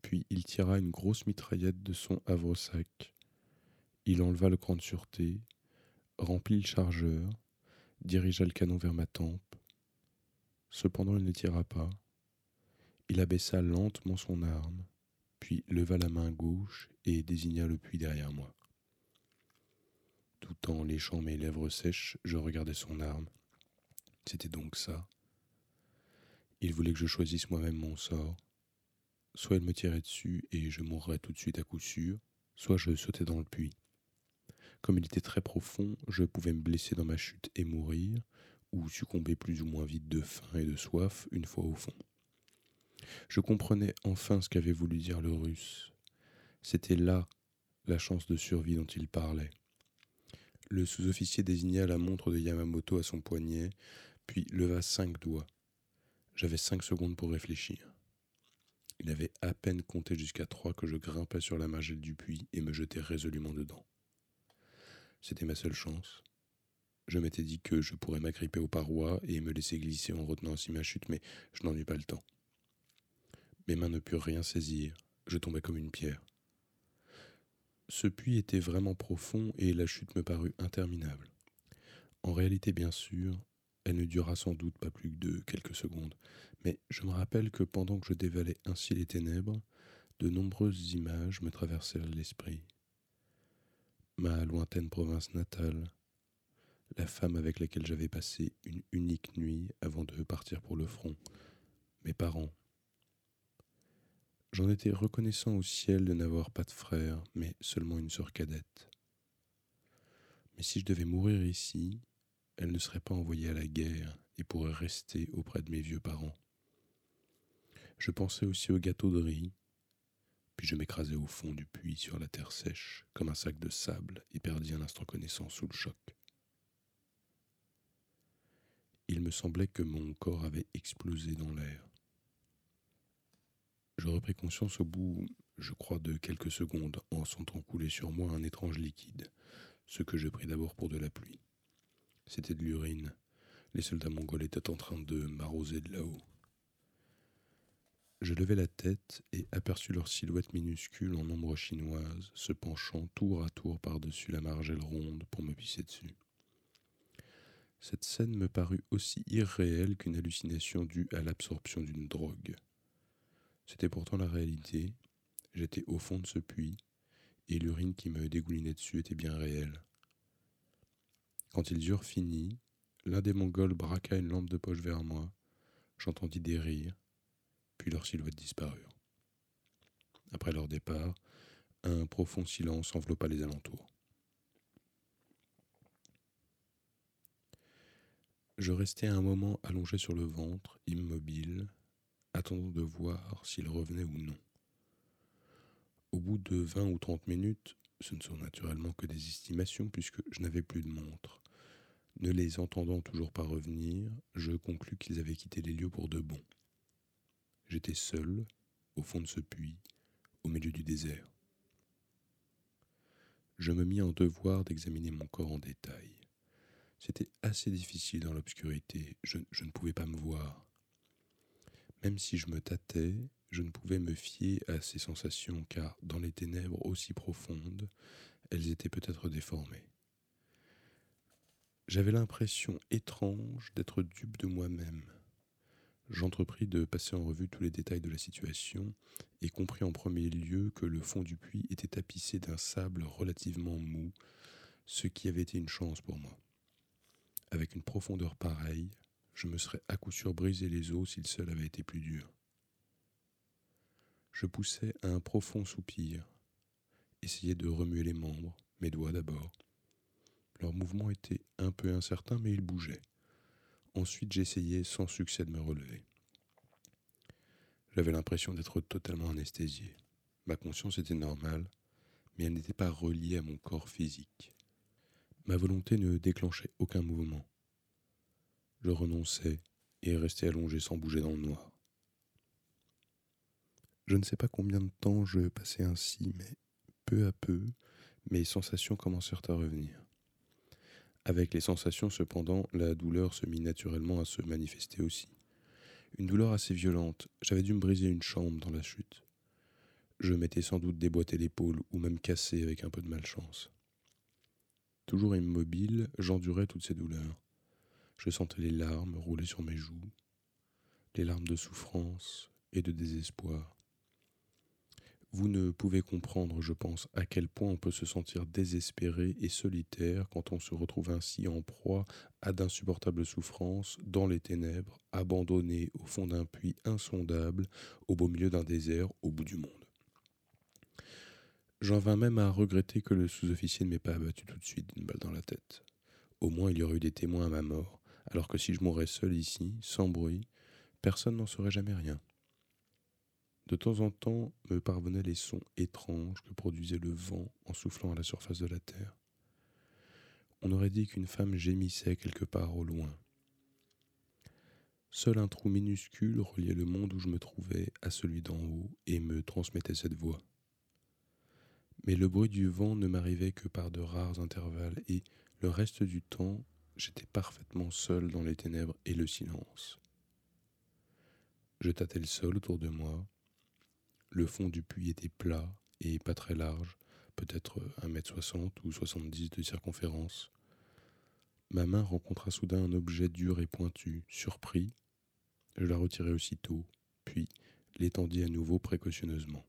Puis il tira une grosse mitraillette de son havre-sac. Il enleva le cran de sûreté, remplit le chargeur, dirigea le canon vers ma tempe. Cependant, il ne tira pas. Il abaissa lentement son arme, puis leva la main gauche et désigna le puits derrière moi. Tout en léchant mes lèvres sèches, je regardais son arme. C'était donc ça. Il voulait que je choisisse moi-même mon sort. Soit il me tirait dessus et je mourrais tout de suite à coup sûr, soit je sautais dans le puits. Comme il était très profond, je pouvais me blesser dans ma chute et mourir, ou succomber plus ou moins vite de faim et de soif une fois au fond. Je comprenais enfin ce qu'avait voulu dire le russe. C'était là la chance de survie dont il parlait. Le sous-officier désigna la montre de Yamamoto à son poignet, puis leva cinq doigts. J'avais cinq secondes pour réfléchir. Il avait à peine compté jusqu'à trois que je grimpais sur la margelle du puits et me jetais résolument dedans. C'était ma seule chance. Je m'étais dit que je pourrais m'agripper aux parois et me laisser glisser en retenant ainsi ma chute, mais je n'en eus pas le temps. Mes mains ne purent rien saisir, je tombais comme une pierre. Ce puits était vraiment profond et la chute me parut interminable. En réalité, bien sûr, elle ne dura sans doute pas plus de quelques secondes, mais je me rappelle que pendant que je dévalais ainsi les ténèbres, de nombreuses images me traversèrent l'esprit. Ma lointaine province natale, la femme avec laquelle j'avais passé une unique nuit avant de partir pour le front, mes parents, J'en étais reconnaissant au ciel de n'avoir pas de frère, mais seulement une sœur cadette. Mais si je devais mourir ici, elle ne serait pas envoyée à la guerre et pourrait rester auprès de mes vieux parents. Je pensais aussi au gâteau de riz, puis je m'écrasai au fond du puits sur la terre sèche, comme un sac de sable, et perdis un instant connaissance sous le choc. Il me semblait que mon corps avait explosé dans l'air. Je repris conscience au bout, je crois, de quelques secondes, en sentant couler sur moi un étrange liquide, ce que je pris d'abord pour de la pluie. C'était de l'urine. Les soldats mongols étaient en train de m'arroser de là-haut. Je levai la tête et aperçus leur silhouette minuscule en ombre chinoise, se penchant tour à tour par-dessus la margelle ronde pour me pisser dessus. Cette scène me parut aussi irréelle qu'une hallucination due à l'absorption d'une drogue. C'était pourtant la réalité. J'étais au fond de ce puits, et l'urine qui me dégoulinait dessus était bien réelle. Quand ils eurent fini, l'un des Mongols braqua une lampe de poche vers moi. J'entendis des rires, puis leurs silhouettes disparurent. Après leur départ, un profond silence enveloppa les alentours. Je restai un moment allongé sur le ventre, immobile, attendant de voir s'il revenait ou non. Au bout de vingt ou trente minutes, ce ne sont naturellement que des estimations puisque je n'avais plus de montre. Ne les entendant toujours pas revenir, je conclus qu'ils avaient quitté les lieux pour de bon. J'étais seul, au fond de ce puits, au milieu du désert. Je me mis en devoir d'examiner mon corps en détail. C'était assez difficile dans l'obscurité, je ne pouvais pas me voir. Même si je me tâtais, je ne pouvais me fier à ces sensations car, dans les ténèbres aussi profondes, elles étaient peut-être déformées. J'avais l'impression étrange d'être dupe de moi-même. J'entrepris de passer en revue tous les détails de la situation et compris en premier lieu que le fond du puits était tapissé d'un sable relativement mou, ce qui avait été une chance pour moi. Avec une profondeur pareille, je me serais à coup sûr brisé les os si sol avait été plus dur. Je poussais un profond soupir, essayais de remuer les membres, mes doigts d'abord. Leur mouvement était un peu incertain, mais ils bougeaient. Ensuite, j'essayais sans succès de me relever. J'avais l'impression d'être totalement anesthésié. Ma conscience était normale, mais elle n'était pas reliée à mon corps physique. Ma volonté ne déclenchait aucun mouvement. Je renonçais et restais allongé sans bouger dans le noir. Je ne sais pas combien de temps je passais ainsi, mais peu à peu, mes sensations commencèrent à revenir. Avec les sensations, cependant, la douleur se mit naturellement à se manifester aussi. Une douleur assez violente. J'avais dû me briser une chambre dans la chute. Je m'étais sans doute déboîté l'épaule ou même cassé avec un peu de malchance. Toujours immobile, j'endurais toutes ces douleurs. Je sentais les larmes rouler sur mes joues, les larmes de souffrance et de désespoir. Vous ne pouvez comprendre, je pense, à quel point on peut se sentir désespéré et solitaire quand on se retrouve ainsi en proie à d'insupportables souffrances, dans les ténèbres, abandonné au fond d'un puits insondable, au beau milieu d'un désert, au bout du monde. J'en vins même à regretter que le sous-officier ne m'ait pas abattu tout de suite d'une balle dans la tête. Au moins il y aurait eu des témoins à ma mort, alors que si je mourais seul ici, sans bruit, personne n'en saurait jamais rien. De temps en temps me parvenaient les sons étranges que produisait le vent en soufflant à la surface de la terre. On aurait dit qu'une femme gémissait quelque part au loin. Seul un trou minuscule reliait le monde où je me trouvais à celui d'en haut et me transmettait cette voix. Mais le bruit du vent ne m'arrivait que par de rares intervalles et le reste du temps j'étais parfaitement seul dans les ténèbres et le silence. Je tâtais le sol autour de moi, le fond du puits était plat et pas très large, peut-être un mètre soixante ou soixante-dix de circonférence. Ma main rencontra soudain un objet dur et pointu. Surpris, je la retirai aussitôt, puis l'étendis à nouveau précautionneusement.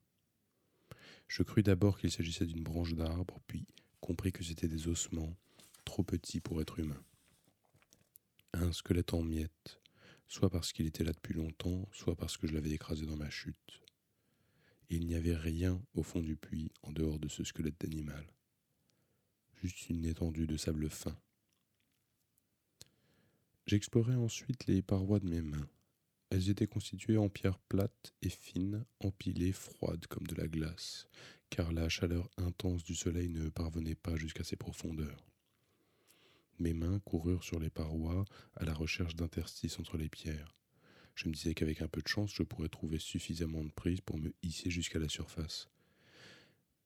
Je crus d'abord qu'il s'agissait d'une branche d'arbre, puis compris que c'était des ossements, trop petits pour être humains. Un squelette en miettes, soit parce qu'il était là depuis longtemps, soit parce que je l'avais écrasé dans ma chute il n'y avait rien au fond du puits en dehors de ce squelette d'animal, juste une étendue de sable fin. J'explorai ensuite les parois de mes mains. Elles étaient constituées en pierres plates et fines, empilées, froides comme de la glace, car la chaleur intense du soleil ne parvenait pas jusqu'à ces profondeurs. Mes mains coururent sur les parois à la recherche d'interstices entre les pierres. Je me disais qu'avec un peu de chance, je pourrais trouver suffisamment de prise pour me hisser jusqu'à la surface.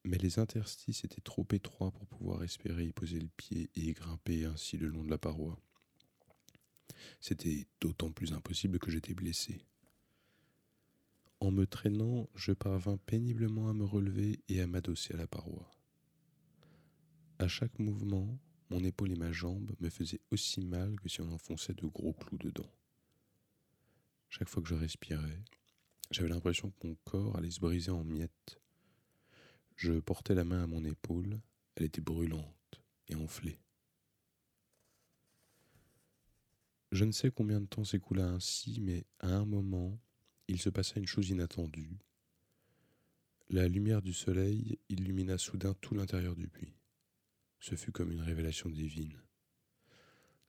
Mais les interstices étaient trop étroits pour pouvoir espérer y poser le pied et grimper ainsi le long de la paroi. C'était d'autant plus impossible que j'étais blessé. En me traînant, je parvins péniblement à me relever et à m'adosser à la paroi. À chaque mouvement, mon épaule et ma jambe me faisaient aussi mal que si on enfonçait de gros clous dedans. Chaque fois que je respirais, j'avais l'impression que mon corps allait se briser en miettes. Je portais la main à mon épaule, elle était brûlante et enflée. Je ne sais combien de temps s'écoula ainsi, mais à un moment, il se passa une chose inattendue. La lumière du soleil illumina soudain tout l'intérieur du puits. Ce fut comme une révélation divine.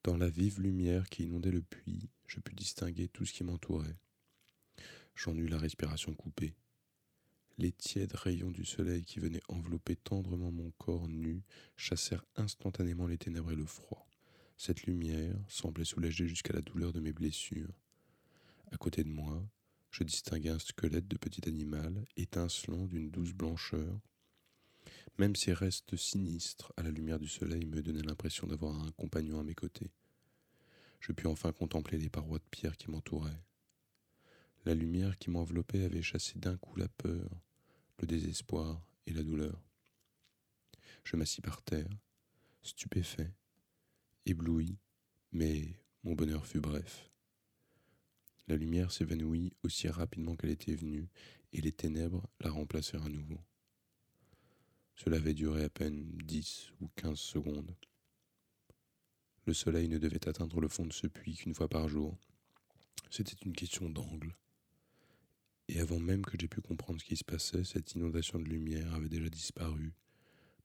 Dans la vive lumière qui inondait le puits, je pus distinguer tout ce qui m'entourait. J'en eus la respiration coupée. Les tièdes rayons du soleil qui venaient envelopper tendrement mon corps nu chassèrent instantanément les ténèbres et le froid. Cette lumière semblait soulager jusqu'à la douleur de mes blessures. À côté de moi, je distinguai un squelette de petit animal, étincelant d'une douce blancheur. Même ces restes sinistres à la lumière du soleil me donnaient l'impression d'avoir un compagnon à mes côtés. Je pus enfin contempler les parois de pierre qui m'entouraient. La lumière qui m'enveloppait avait chassé d'un coup la peur, le désespoir et la douleur. Je m'assis par terre, stupéfait, ébloui, mais mon bonheur fut bref. La lumière s'évanouit aussi rapidement qu'elle était venue, et les ténèbres la remplacèrent à nouveau. Cela avait duré à peine dix ou quinze secondes. Le soleil ne devait atteindre le fond de ce puits qu'une fois par jour. C'était une question d'angle. Et avant même que j'aie pu comprendre ce qui se passait, cette inondation de lumière avait déjà disparu,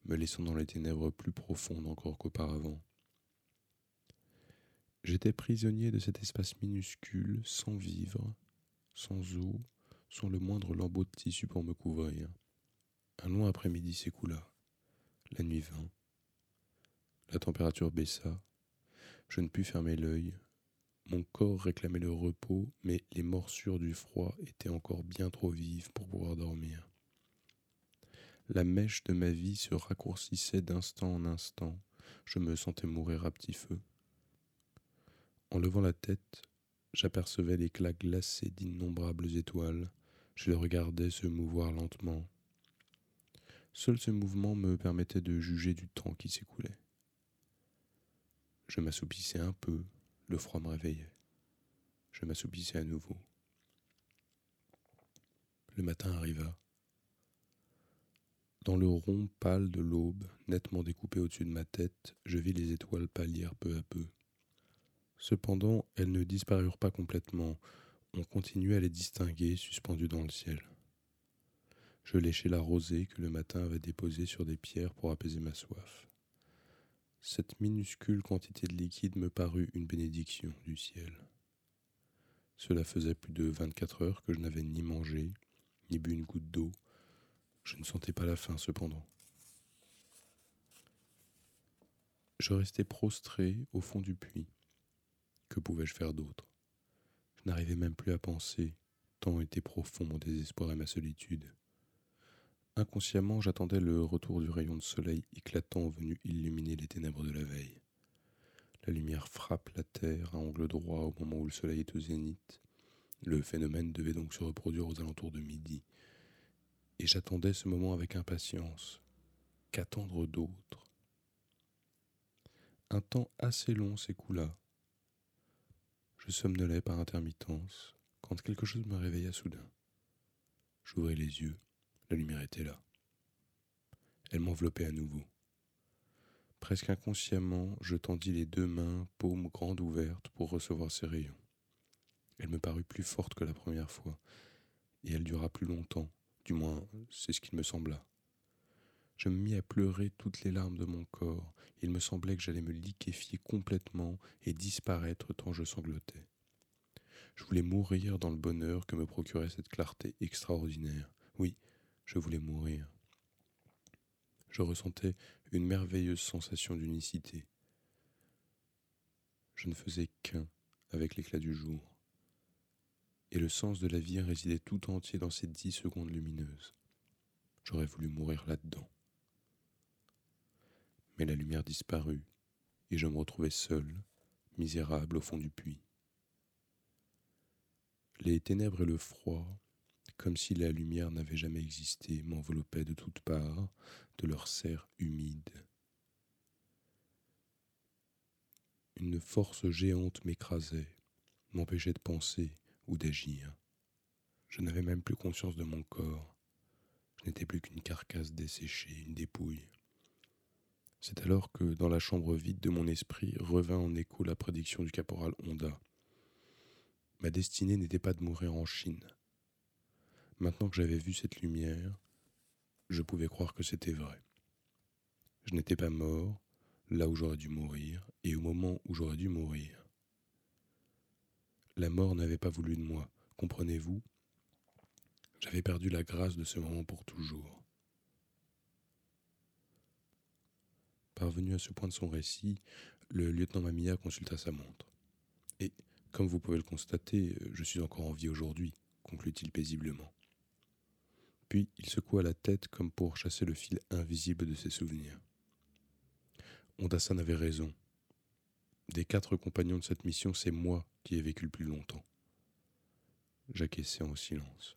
me laissant dans les ténèbres plus profondes encore qu'auparavant. J'étais prisonnier de cet espace minuscule, sans vivre, sans eau, sans le moindre lambeau de tissu pour me couvrir. Un long après-midi s'écoula. La nuit vint. La température baissa. Je ne pus fermer l'œil. Mon corps réclamait le repos, mais les morsures du froid étaient encore bien trop vives pour pouvoir dormir. La mèche de ma vie se raccourcissait d'instant en instant. Je me sentais mourir à petit feu. En levant la tête, j'apercevais l'éclat glacé d'innombrables étoiles. Je les regardais se mouvoir lentement. Seul ce mouvement me permettait de juger du temps qui s'écoulait. Je m'assoupissais un peu, le froid me réveillait. Je m'assoupissais à nouveau. Le matin arriva. Dans le rond pâle de l'aube, nettement découpé au-dessus de ma tête, je vis les étoiles pâlir peu à peu. Cependant, elles ne disparurent pas complètement. On continuait à les distinguer suspendues dans le ciel. Je léchai la rosée que le matin avait déposée sur des pierres pour apaiser ma soif. Cette minuscule quantité de liquide me parut une bénédiction du ciel. Cela faisait plus de vingt-quatre heures que je n'avais ni mangé, ni bu une goutte d'eau. Je ne sentais pas la faim cependant. Je restais prostré au fond du puits. Que pouvais-je faire d'autre? Je n'arrivais même plus à penser, tant était profond mon désespoir et ma solitude. Inconsciemment, j'attendais le retour du rayon de soleil éclatant venu illuminer les ténèbres de la veille. La lumière frappe la terre à angle droit au moment où le soleil est au zénith. Le phénomène devait donc se reproduire aux alentours de midi. Et j'attendais ce moment avec impatience. Qu'attendre d'autre? Un temps assez long s'écoula je somnolais par intermittence quand quelque chose me réveilla soudain. J'ouvris les yeux, la lumière était là. Elle m'enveloppait à nouveau. Presque inconsciemment, je tendis les deux mains, paumes grandes ouvertes, pour recevoir ces rayons. Elle me parut plus forte que la première fois, et elle dura plus longtemps, du moins c'est ce qu'il me sembla. Je me mis à pleurer toutes les larmes de mon corps. Il me semblait que j'allais me liquéfier complètement et disparaître tant je sanglotais. Je voulais mourir dans le bonheur que me procurait cette clarté extraordinaire. Oui, je voulais mourir. Je ressentais une merveilleuse sensation d'unicité. Je ne faisais qu'un avec l'éclat du jour. Et le sens de la vie résidait tout entier dans ces dix secondes lumineuses. J'aurais voulu mourir là-dedans mais la lumière disparut, et je me retrouvai seul, misérable au fond du puits. Les ténèbres et le froid, comme si la lumière n'avait jamais existé, m'enveloppaient de toutes parts de leur serre humide. Une force géante m'écrasait, m'empêchait de penser ou d'agir. Je n'avais même plus conscience de mon corps. Je n'étais plus qu'une carcasse desséchée, une dépouille. C'est alors que, dans la chambre vide de mon esprit, revint en écho la prédiction du caporal Honda. Ma destinée n'était pas de mourir en Chine. Maintenant que j'avais vu cette lumière, je pouvais croire que c'était vrai. Je n'étais pas mort, là où j'aurais dû mourir, et au moment où j'aurais dû mourir. La mort n'avait pas voulu de moi, comprenez-vous? J'avais perdu la grâce de ce moment pour toujours. Parvenu à ce point de son récit, le lieutenant Mamia consulta sa montre. Et, comme vous pouvez le constater, je suis encore en vie aujourd'hui, conclut-il paisiblement. Puis il secoua la tête comme pour chasser le fil invisible de ses souvenirs. Ondasan avait raison. Des quatre compagnons de cette mission, c'est moi qui ai vécu le plus longtemps. J'acquiesçai en silence.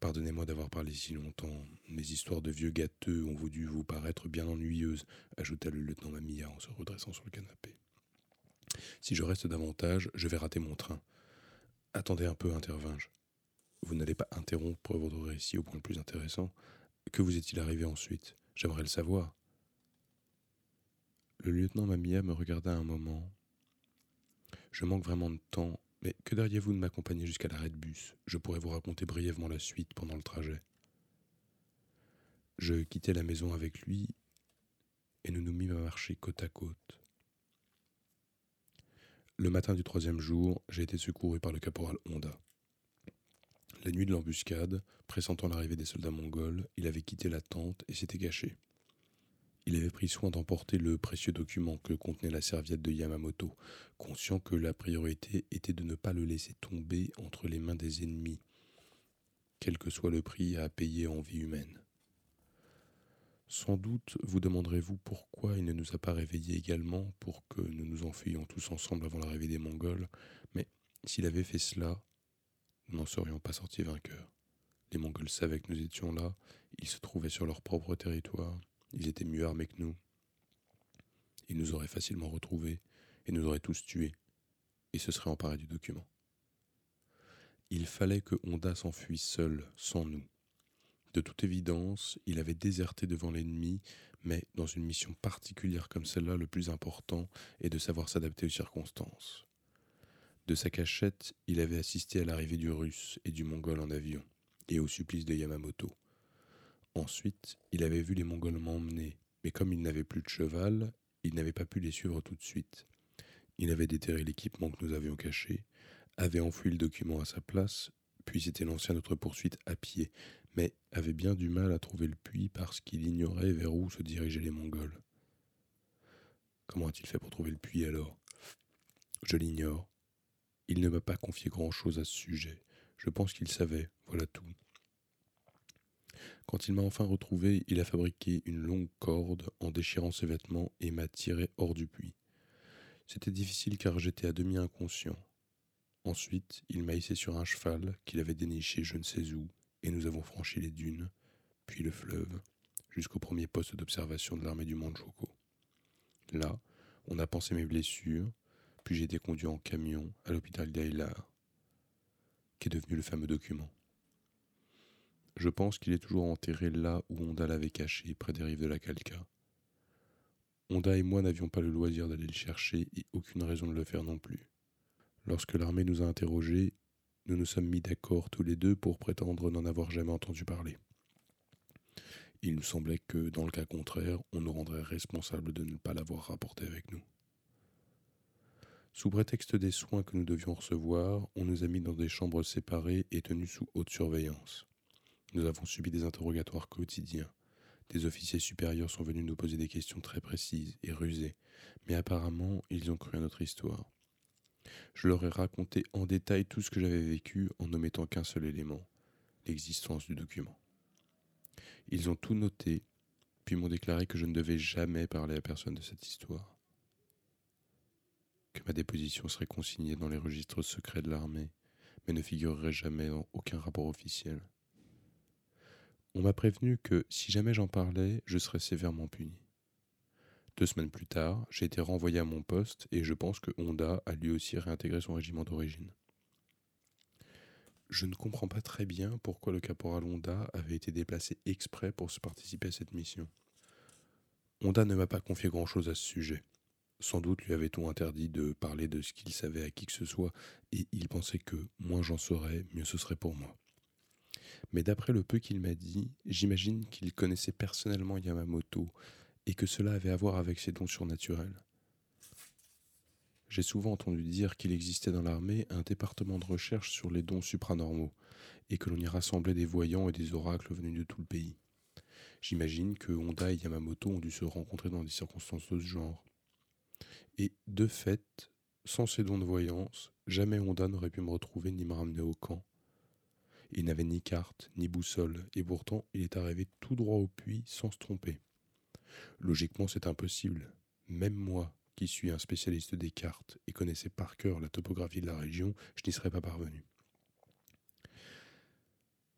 Pardonnez-moi d'avoir parlé si longtemps. Mes histoires de vieux gâteux ont dû vous paraître bien ennuyeuses, ajouta le lieutenant Mamilla en se redressant sur le canapé. Si je reste davantage, je vais rater mon train. Attendez un peu, intervins-je. Vous n'allez pas interrompre votre récit au point le plus intéressant. Que vous est-il arrivé ensuite? J'aimerais le savoir. Le lieutenant Mamia me regarda un moment. Je manque vraiment de temps, mais que diriez-vous de m'accompagner jusqu'à l'arrêt de bus? Je pourrais vous raconter brièvement la suite pendant le trajet. Je quittai la maison avec lui et nous nous mîmes à marcher côte à côte. Le matin du troisième jour, j'ai été secouru par le caporal Honda. La nuit de l'embuscade, pressentant l'arrivée des soldats mongols, il avait quitté la tente et s'était caché. Il avait pris soin d'emporter le précieux document que contenait la serviette de Yamamoto, conscient que la priorité était de ne pas le laisser tomber entre les mains des ennemis, quel que soit le prix à payer en vie humaine. Sans doute vous demanderez-vous pourquoi il ne nous a pas réveillés également pour que nous nous enfuyions tous ensemble avant l'arrivée des Mongols, mais s'il avait fait cela, nous n'en serions pas sortis vainqueurs. Les Mongols savaient que nous étions là, ils se trouvaient sur leur propre territoire, ils étaient mieux armés que nous. Ils nous auraient facilement retrouvés et nous auraient tous tués, et se seraient emparés du document. Il fallait que Honda s'enfuit seul, sans nous. De toute évidence, il avait déserté devant l'ennemi, mais dans une mission particulière comme celle-là, le plus important est de savoir s'adapter aux circonstances. De sa cachette, il avait assisté à l'arrivée du Russe et du Mongol en avion, et au supplice de Yamamoto. Ensuite, il avait vu les Mongols m'emmener, mais comme il n'avait plus de cheval, il n'avait pas pu les suivre tout de suite. Il avait déterré l'équipement que nous avions caché, avait enfoui le document à sa place, puis s'était lancé à notre poursuite à pied, mais avait bien du mal à trouver le puits parce qu'il ignorait vers où se dirigeaient les Mongols. Comment a-t-il fait pour trouver le puits alors? Je l'ignore. Il ne m'a pas confié grand-chose à ce sujet. Je pense qu'il savait, voilà tout. Quand il m'a enfin retrouvé, il a fabriqué une longue corde en déchirant ses vêtements et m'a tiré hors du puits. C'était difficile car j'étais à demi inconscient. Ensuite, il m'a hissé sur un cheval qu'il avait déniché je ne sais où, et nous avons franchi les dunes, puis le fleuve, jusqu'au premier poste d'observation de l'armée du Manchukuo. Là, on a pensé mes blessures, puis j'ai été conduit en camion à l'hôpital d'Ailar, qui est devenu le fameux document. Je pense qu'il est toujours enterré là où Honda l'avait caché, près des rives de la Kalka. Honda et moi n'avions pas le loisir d'aller le chercher et aucune raison de le faire non plus. Lorsque l'armée nous a interrogés, nous nous sommes mis d'accord tous les deux pour prétendre n'en avoir jamais entendu parler. Il nous semblait que, dans le cas contraire, on nous rendrait responsable de ne pas l'avoir rapporté avec nous. Sous prétexte des soins que nous devions recevoir, on nous a mis dans des chambres séparées et tenues sous haute surveillance. Nous avons subi des interrogatoires quotidiens. Des officiers supérieurs sont venus nous poser des questions très précises et rusées, mais apparemment ils ont cru à notre histoire. Je leur ai raconté en détail tout ce que j'avais vécu en n'omettant qu'un seul élément, l'existence du document. Ils ont tout noté, puis m'ont déclaré que je ne devais jamais parler à personne de cette histoire, que ma déposition serait consignée dans les registres secrets de l'armée, mais ne figurerait jamais dans aucun rapport officiel. On m'a prévenu que si jamais j'en parlais, je serais sévèrement puni. Deux semaines plus tard, j'ai été renvoyé à mon poste et je pense que Honda a lui aussi réintégré son régiment d'origine. Je ne comprends pas très bien pourquoi le caporal Honda avait été déplacé exprès pour se participer à cette mission. Honda ne m'a pas confié grand-chose à ce sujet. Sans doute lui avait-on interdit de parler de ce qu'il savait à qui que ce soit, et il pensait que moins j'en saurais, mieux ce serait pour moi. Mais d'après le peu qu'il m'a dit, j'imagine qu'il connaissait personnellement Yamamoto et que cela avait à voir avec ses dons surnaturels. J'ai souvent entendu dire qu'il existait dans l'armée un département de recherche sur les dons supranormaux, et que l'on y rassemblait des voyants et des oracles venus de tout le pays. J'imagine que Honda et Yamamoto ont dû se rencontrer dans des circonstances de ce genre. Et de fait, sans ces dons de voyance, jamais Honda n'aurait pu me retrouver ni me ramener au camp. Il n'avait ni carte, ni boussole, et pourtant il est arrivé tout droit au puits sans se tromper. Logiquement, c'est impossible. Même moi, qui suis un spécialiste des cartes et connaissais par cœur la topographie de la région, je n'y serais pas parvenu.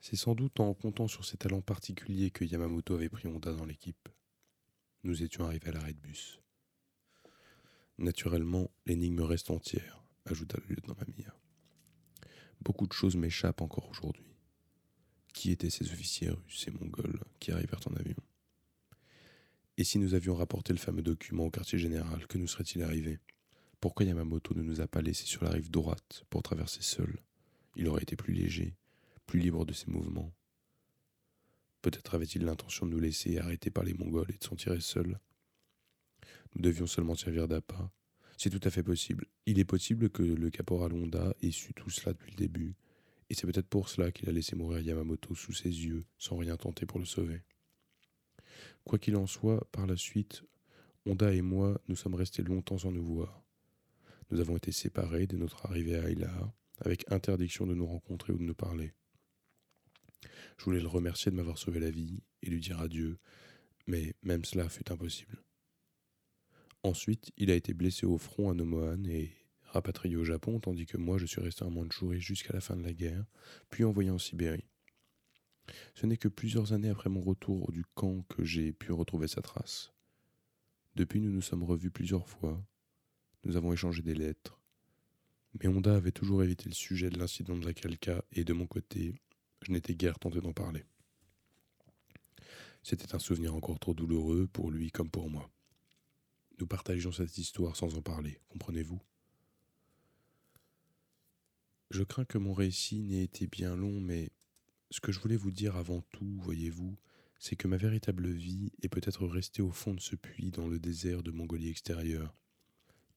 C'est sans doute en comptant sur ses talents particuliers que Yamamoto avait pris Honda dans l'équipe. Nous étions arrivés à l'arrêt de bus. Naturellement, l'énigme reste entière, ajouta le lieutenant Mamia. Beaucoup de choses m'échappent encore aujourd'hui. Qui étaient ces officiers russes, ces mongols, qui arrivèrent en avion? Et si nous avions rapporté le fameux document au quartier général, que nous serait-il arrivé? Pourquoi Yamamoto ne nous a pas laissés sur la rive droite pour traverser seul? Il aurait été plus léger, plus libre de ses mouvements. Peut-être avait-il l'intention de nous laisser arrêter par les Mongols et de s'en tirer seul. Nous devions seulement servir d'appât. C'est tout à fait possible. Il est possible que le caporal Honda ait su tout cela depuis le début, et c'est peut-être pour cela qu'il a laissé mourir Yamamoto sous ses yeux, sans rien tenter pour le sauver. Quoi qu'il en soit, par la suite, Honda et moi nous sommes restés longtemps sans nous voir. Nous avons été séparés dès notre arrivée à Ayla, avec interdiction de nous rencontrer ou de nous parler. Je voulais le remercier de m'avoir sauvé la vie et lui dire adieu, mais même cela fut impossible. Ensuite, il a été blessé au front à Nomohan et rapatrié au Japon, tandis que moi je suis resté en Mandchourie jusqu'à la fin de la guerre, puis envoyé en Sibérie. Ce n'est que plusieurs années après mon retour du camp que j'ai pu retrouver sa trace. Depuis, nous nous sommes revus plusieurs fois, nous avons échangé des lettres, mais Honda avait toujours évité le sujet de l'incident de la Calca, et de mon côté, je n'étais guère tenté d'en parler. C'était un souvenir encore trop douloureux pour lui comme pour moi. Nous partagions cette histoire sans en parler, comprenez-vous? Je crains que mon récit n'ait été bien long, mais ce que je voulais vous dire avant tout, voyez-vous, c'est que ma véritable vie est peut-être restée au fond de ce puits dans le désert de Mongolie extérieure.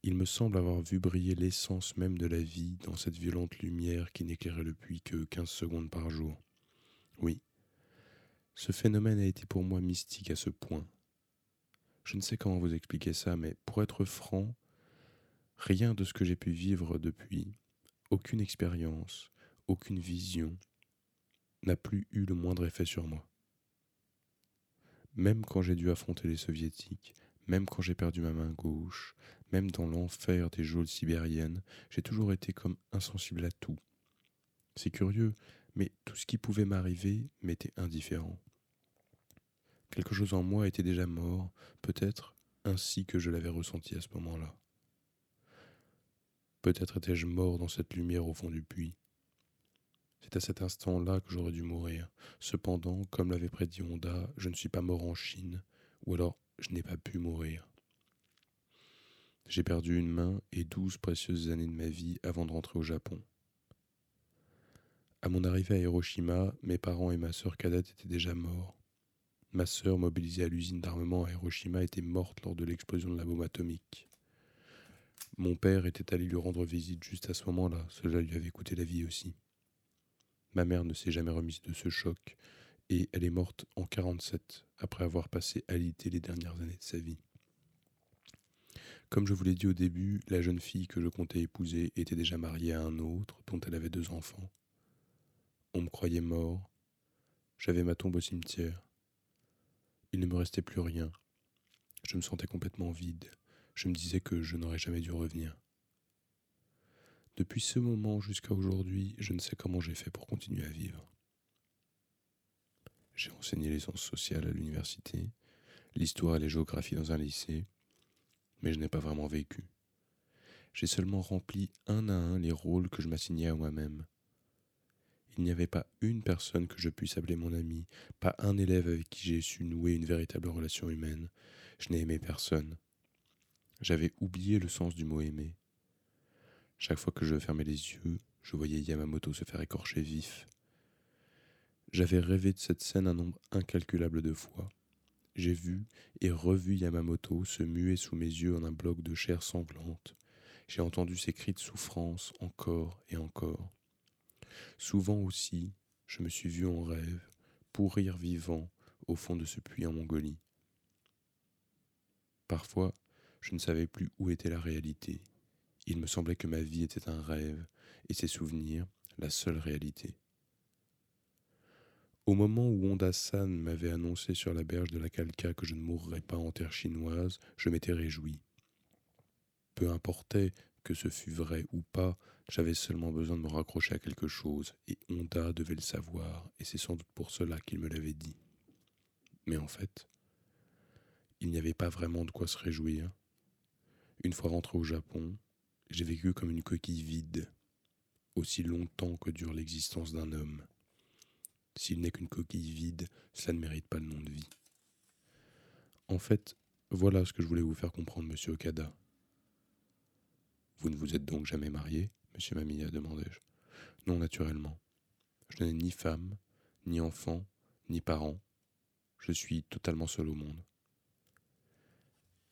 Il me semble avoir vu briller l'essence même de la vie dans cette violente lumière qui n'éclairait le puits que quinze secondes par jour. Oui, ce phénomène a été pour moi mystique à ce point. Je ne sais comment vous expliquer ça, mais pour être franc, rien de ce que j'ai pu vivre depuis, aucune expérience, aucune vision, n'a plus eu le moindre effet sur moi. Même quand j'ai dû affronter les soviétiques, même quand j'ai perdu ma main gauche, même dans l'enfer des geôles sibériennes, j'ai toujours été comme insensible à tout. C'est curieux, mais tout ce qui pouvait m'arriver m'était indifférent. Quelque chose en moi était déjà mort, peut-être ainsi que je l'avais ressenti à ce moment-là. Peut-être étais-je mort dans cette lumière au fond du puits. C'est à cet instant-là que j'aurais dû mourir. Cependant, comme l'avait prédit Honda, je ne suis pas mort en Chine, ou alors je n'ai pas pu mourir. J'ai perdu une main et douze précieuses années de ma vie avant de rentrer au Japon. À mon arrivée à Hiroshima, mes parents et ma sœur cadette étaient déjà morts. Ma sœur, mobilisée à l'usine d'armement à Hiroshima, était morte lors de l'explosion de la bombe atomique. Mon père était allé lui rendre visite juste à ce moment-là, cela lui avait coûté la vie aussi. Ma mère ne s'est jamais remise de ce choc, et elle est morte en 47, après avoir passé alité les dernières années de sa vie. Comme je vous l'ai dit au début, la jeune fille que je comptais épouser était déjà mariée à un autre, dont elle avait deux enfants. On me croyait mort, j'avais ma tombe au cimetière. Il ne me restait plus rien. Je me sentais complètement vide. Je me disais que je n'aurais jamais dû revenir. Depuis ce moment jusqu'à aujourd'hui, je ne sais comment j'ai fait pour continuer à vivre. J'ai enseigné les sciences sociales à l'université, l'histoire et la géographie dans un lycée, mais je n'ai pas vraiment vécu. J'ai seulement rempli un à un les rôles que je m'assignais à moi-même. Il n'y avait pas une personne que je puisse appeler mon ami, pas un élève avec qui j'ai su nouer une véritable relation humaine. Je n'ai aimé personne. J'avais oublié le sens du mot aimer. Chaque fois que je fermais les yeux, je voyais Yamamoto se faire écorcher vif. J'avais rêvé de cette scène un nombre incalculable de fois. J'ai vu et revu Yamamoto se muer sous mes yeux en un bloc de chair sanglante. J'ai entendu ses cris de souffrance encore et encore. Souvent aussi, je me suis vu en rêve, pourrir vivant au fond de ce puits en Mongolie. Parfois, je ne savais plus où était la réalité. Il me semblait que ma vie était un rêve, et ses souvenirs la seule réalité. Au moment où Honda-san m'avait annoncé sur la berge de la Kalka que je ne mourrais pas en terre chinoise, je m'étais réjoui. Peu importait que ce fût vrai ou pas, j'avais seulement besoin de me raccrocher à quelque chose, et Honda devait le savoir, et c'est sans doute pour cela qu'il me l'avait dit. Mais en fait, il n'y avait pas vraiment de quoi se réjouir. Une fois rentré au Japon, j'ai vécu comme une coquille vide. aussi longtemps que dure l'existence d'un homme. S'il n'est qu'une coquille vide, cela ne mérite pas le nom de vie. En fait, voilà ce que je voulais vous faire comprendre, monsieur Okada. Vous ne vous êtes donc jamais marié, monsieur Mamia demandai-je. Non, naturellement. Je n'ai ni femme, ni enfant, ni parents. Je suis totalement seul au monde.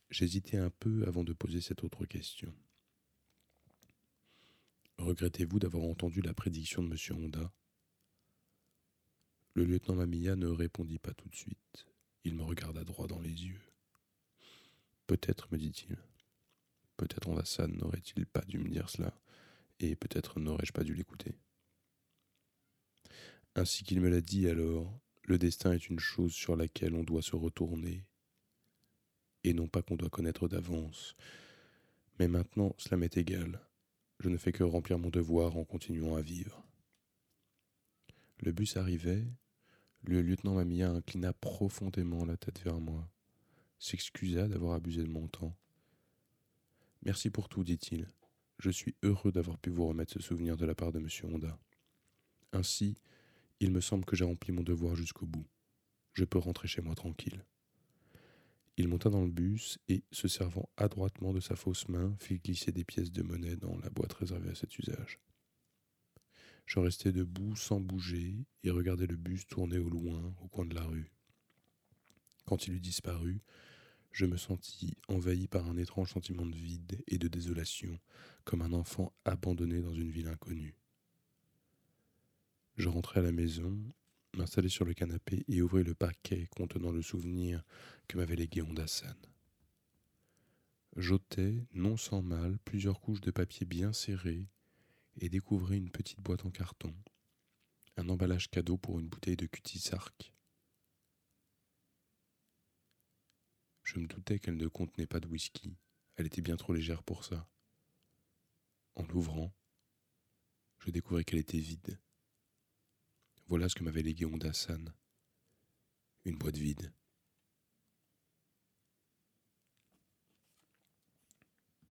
J'hésitais un peu avant de poser cette autre question. Regrettez-vous d'avoir entendu la prédiction de M. Honda? Le lieutenant Mamia ne répondit pas tout de suite. Il me regarda droit dans les yeux. Peut-être, me dit-il. Peut-être Honda-san n'aurait-il pas dû me dire cela, et peut-être n'aurais-je pas dû l'écouter. Ainsi qu'il me l'a dit alors, le destin est une chose sur laquelle on doit se retourner, et non pas qu'on doit connaître d'avance. Mais maintenant, cela m'est égal. Je ne fais que remplir mon devoir en continuant à vivre. Le bus arrivait, le lieutenant Mamia inclina profondément la tête vers moi, s'excusa d'avoir abusé de mon temps. Merci pour tout, dit-il. Je suis heureux d'avoir pu vous remettre ce souvenir de la part de M. Honda. Ainsi, il me semble que j'ai rempli mon devoir jusqu'au bout. Je peux rentrer chez moi tranquille. Il monta dans le bus et, se servant adroitement de sa fausse main, fit glisser des pièces de monnaie dans la boîte réservée à cet usage. Je restai debout sans bouger et regardai le bus tourner au loin, au coin de la rue. Quand il eut disparu, je me sentis envahi par un étrange sentiment de vide et de désolation, comme un enfant abandonné dans une ville inconnue. Je rentrai à la maison m'installer sur le canapé et ouvrir le paquet contenant le souvenir que m'avait légué Honda-san. J'ôtais, non sans mal, plusieurs couches de papier bien serrées et découvris une petite boîte en carton, un emballage cadeau pour une bouteille de cutie-sark. Je me doutais qu'elle ne contenait pas de whisky, elle était bien trop légère pour ça. En l'ouvrant, je découvris qu'elle était vide. Voilà ce que m'avait légué Honda-san. Une boîte vide.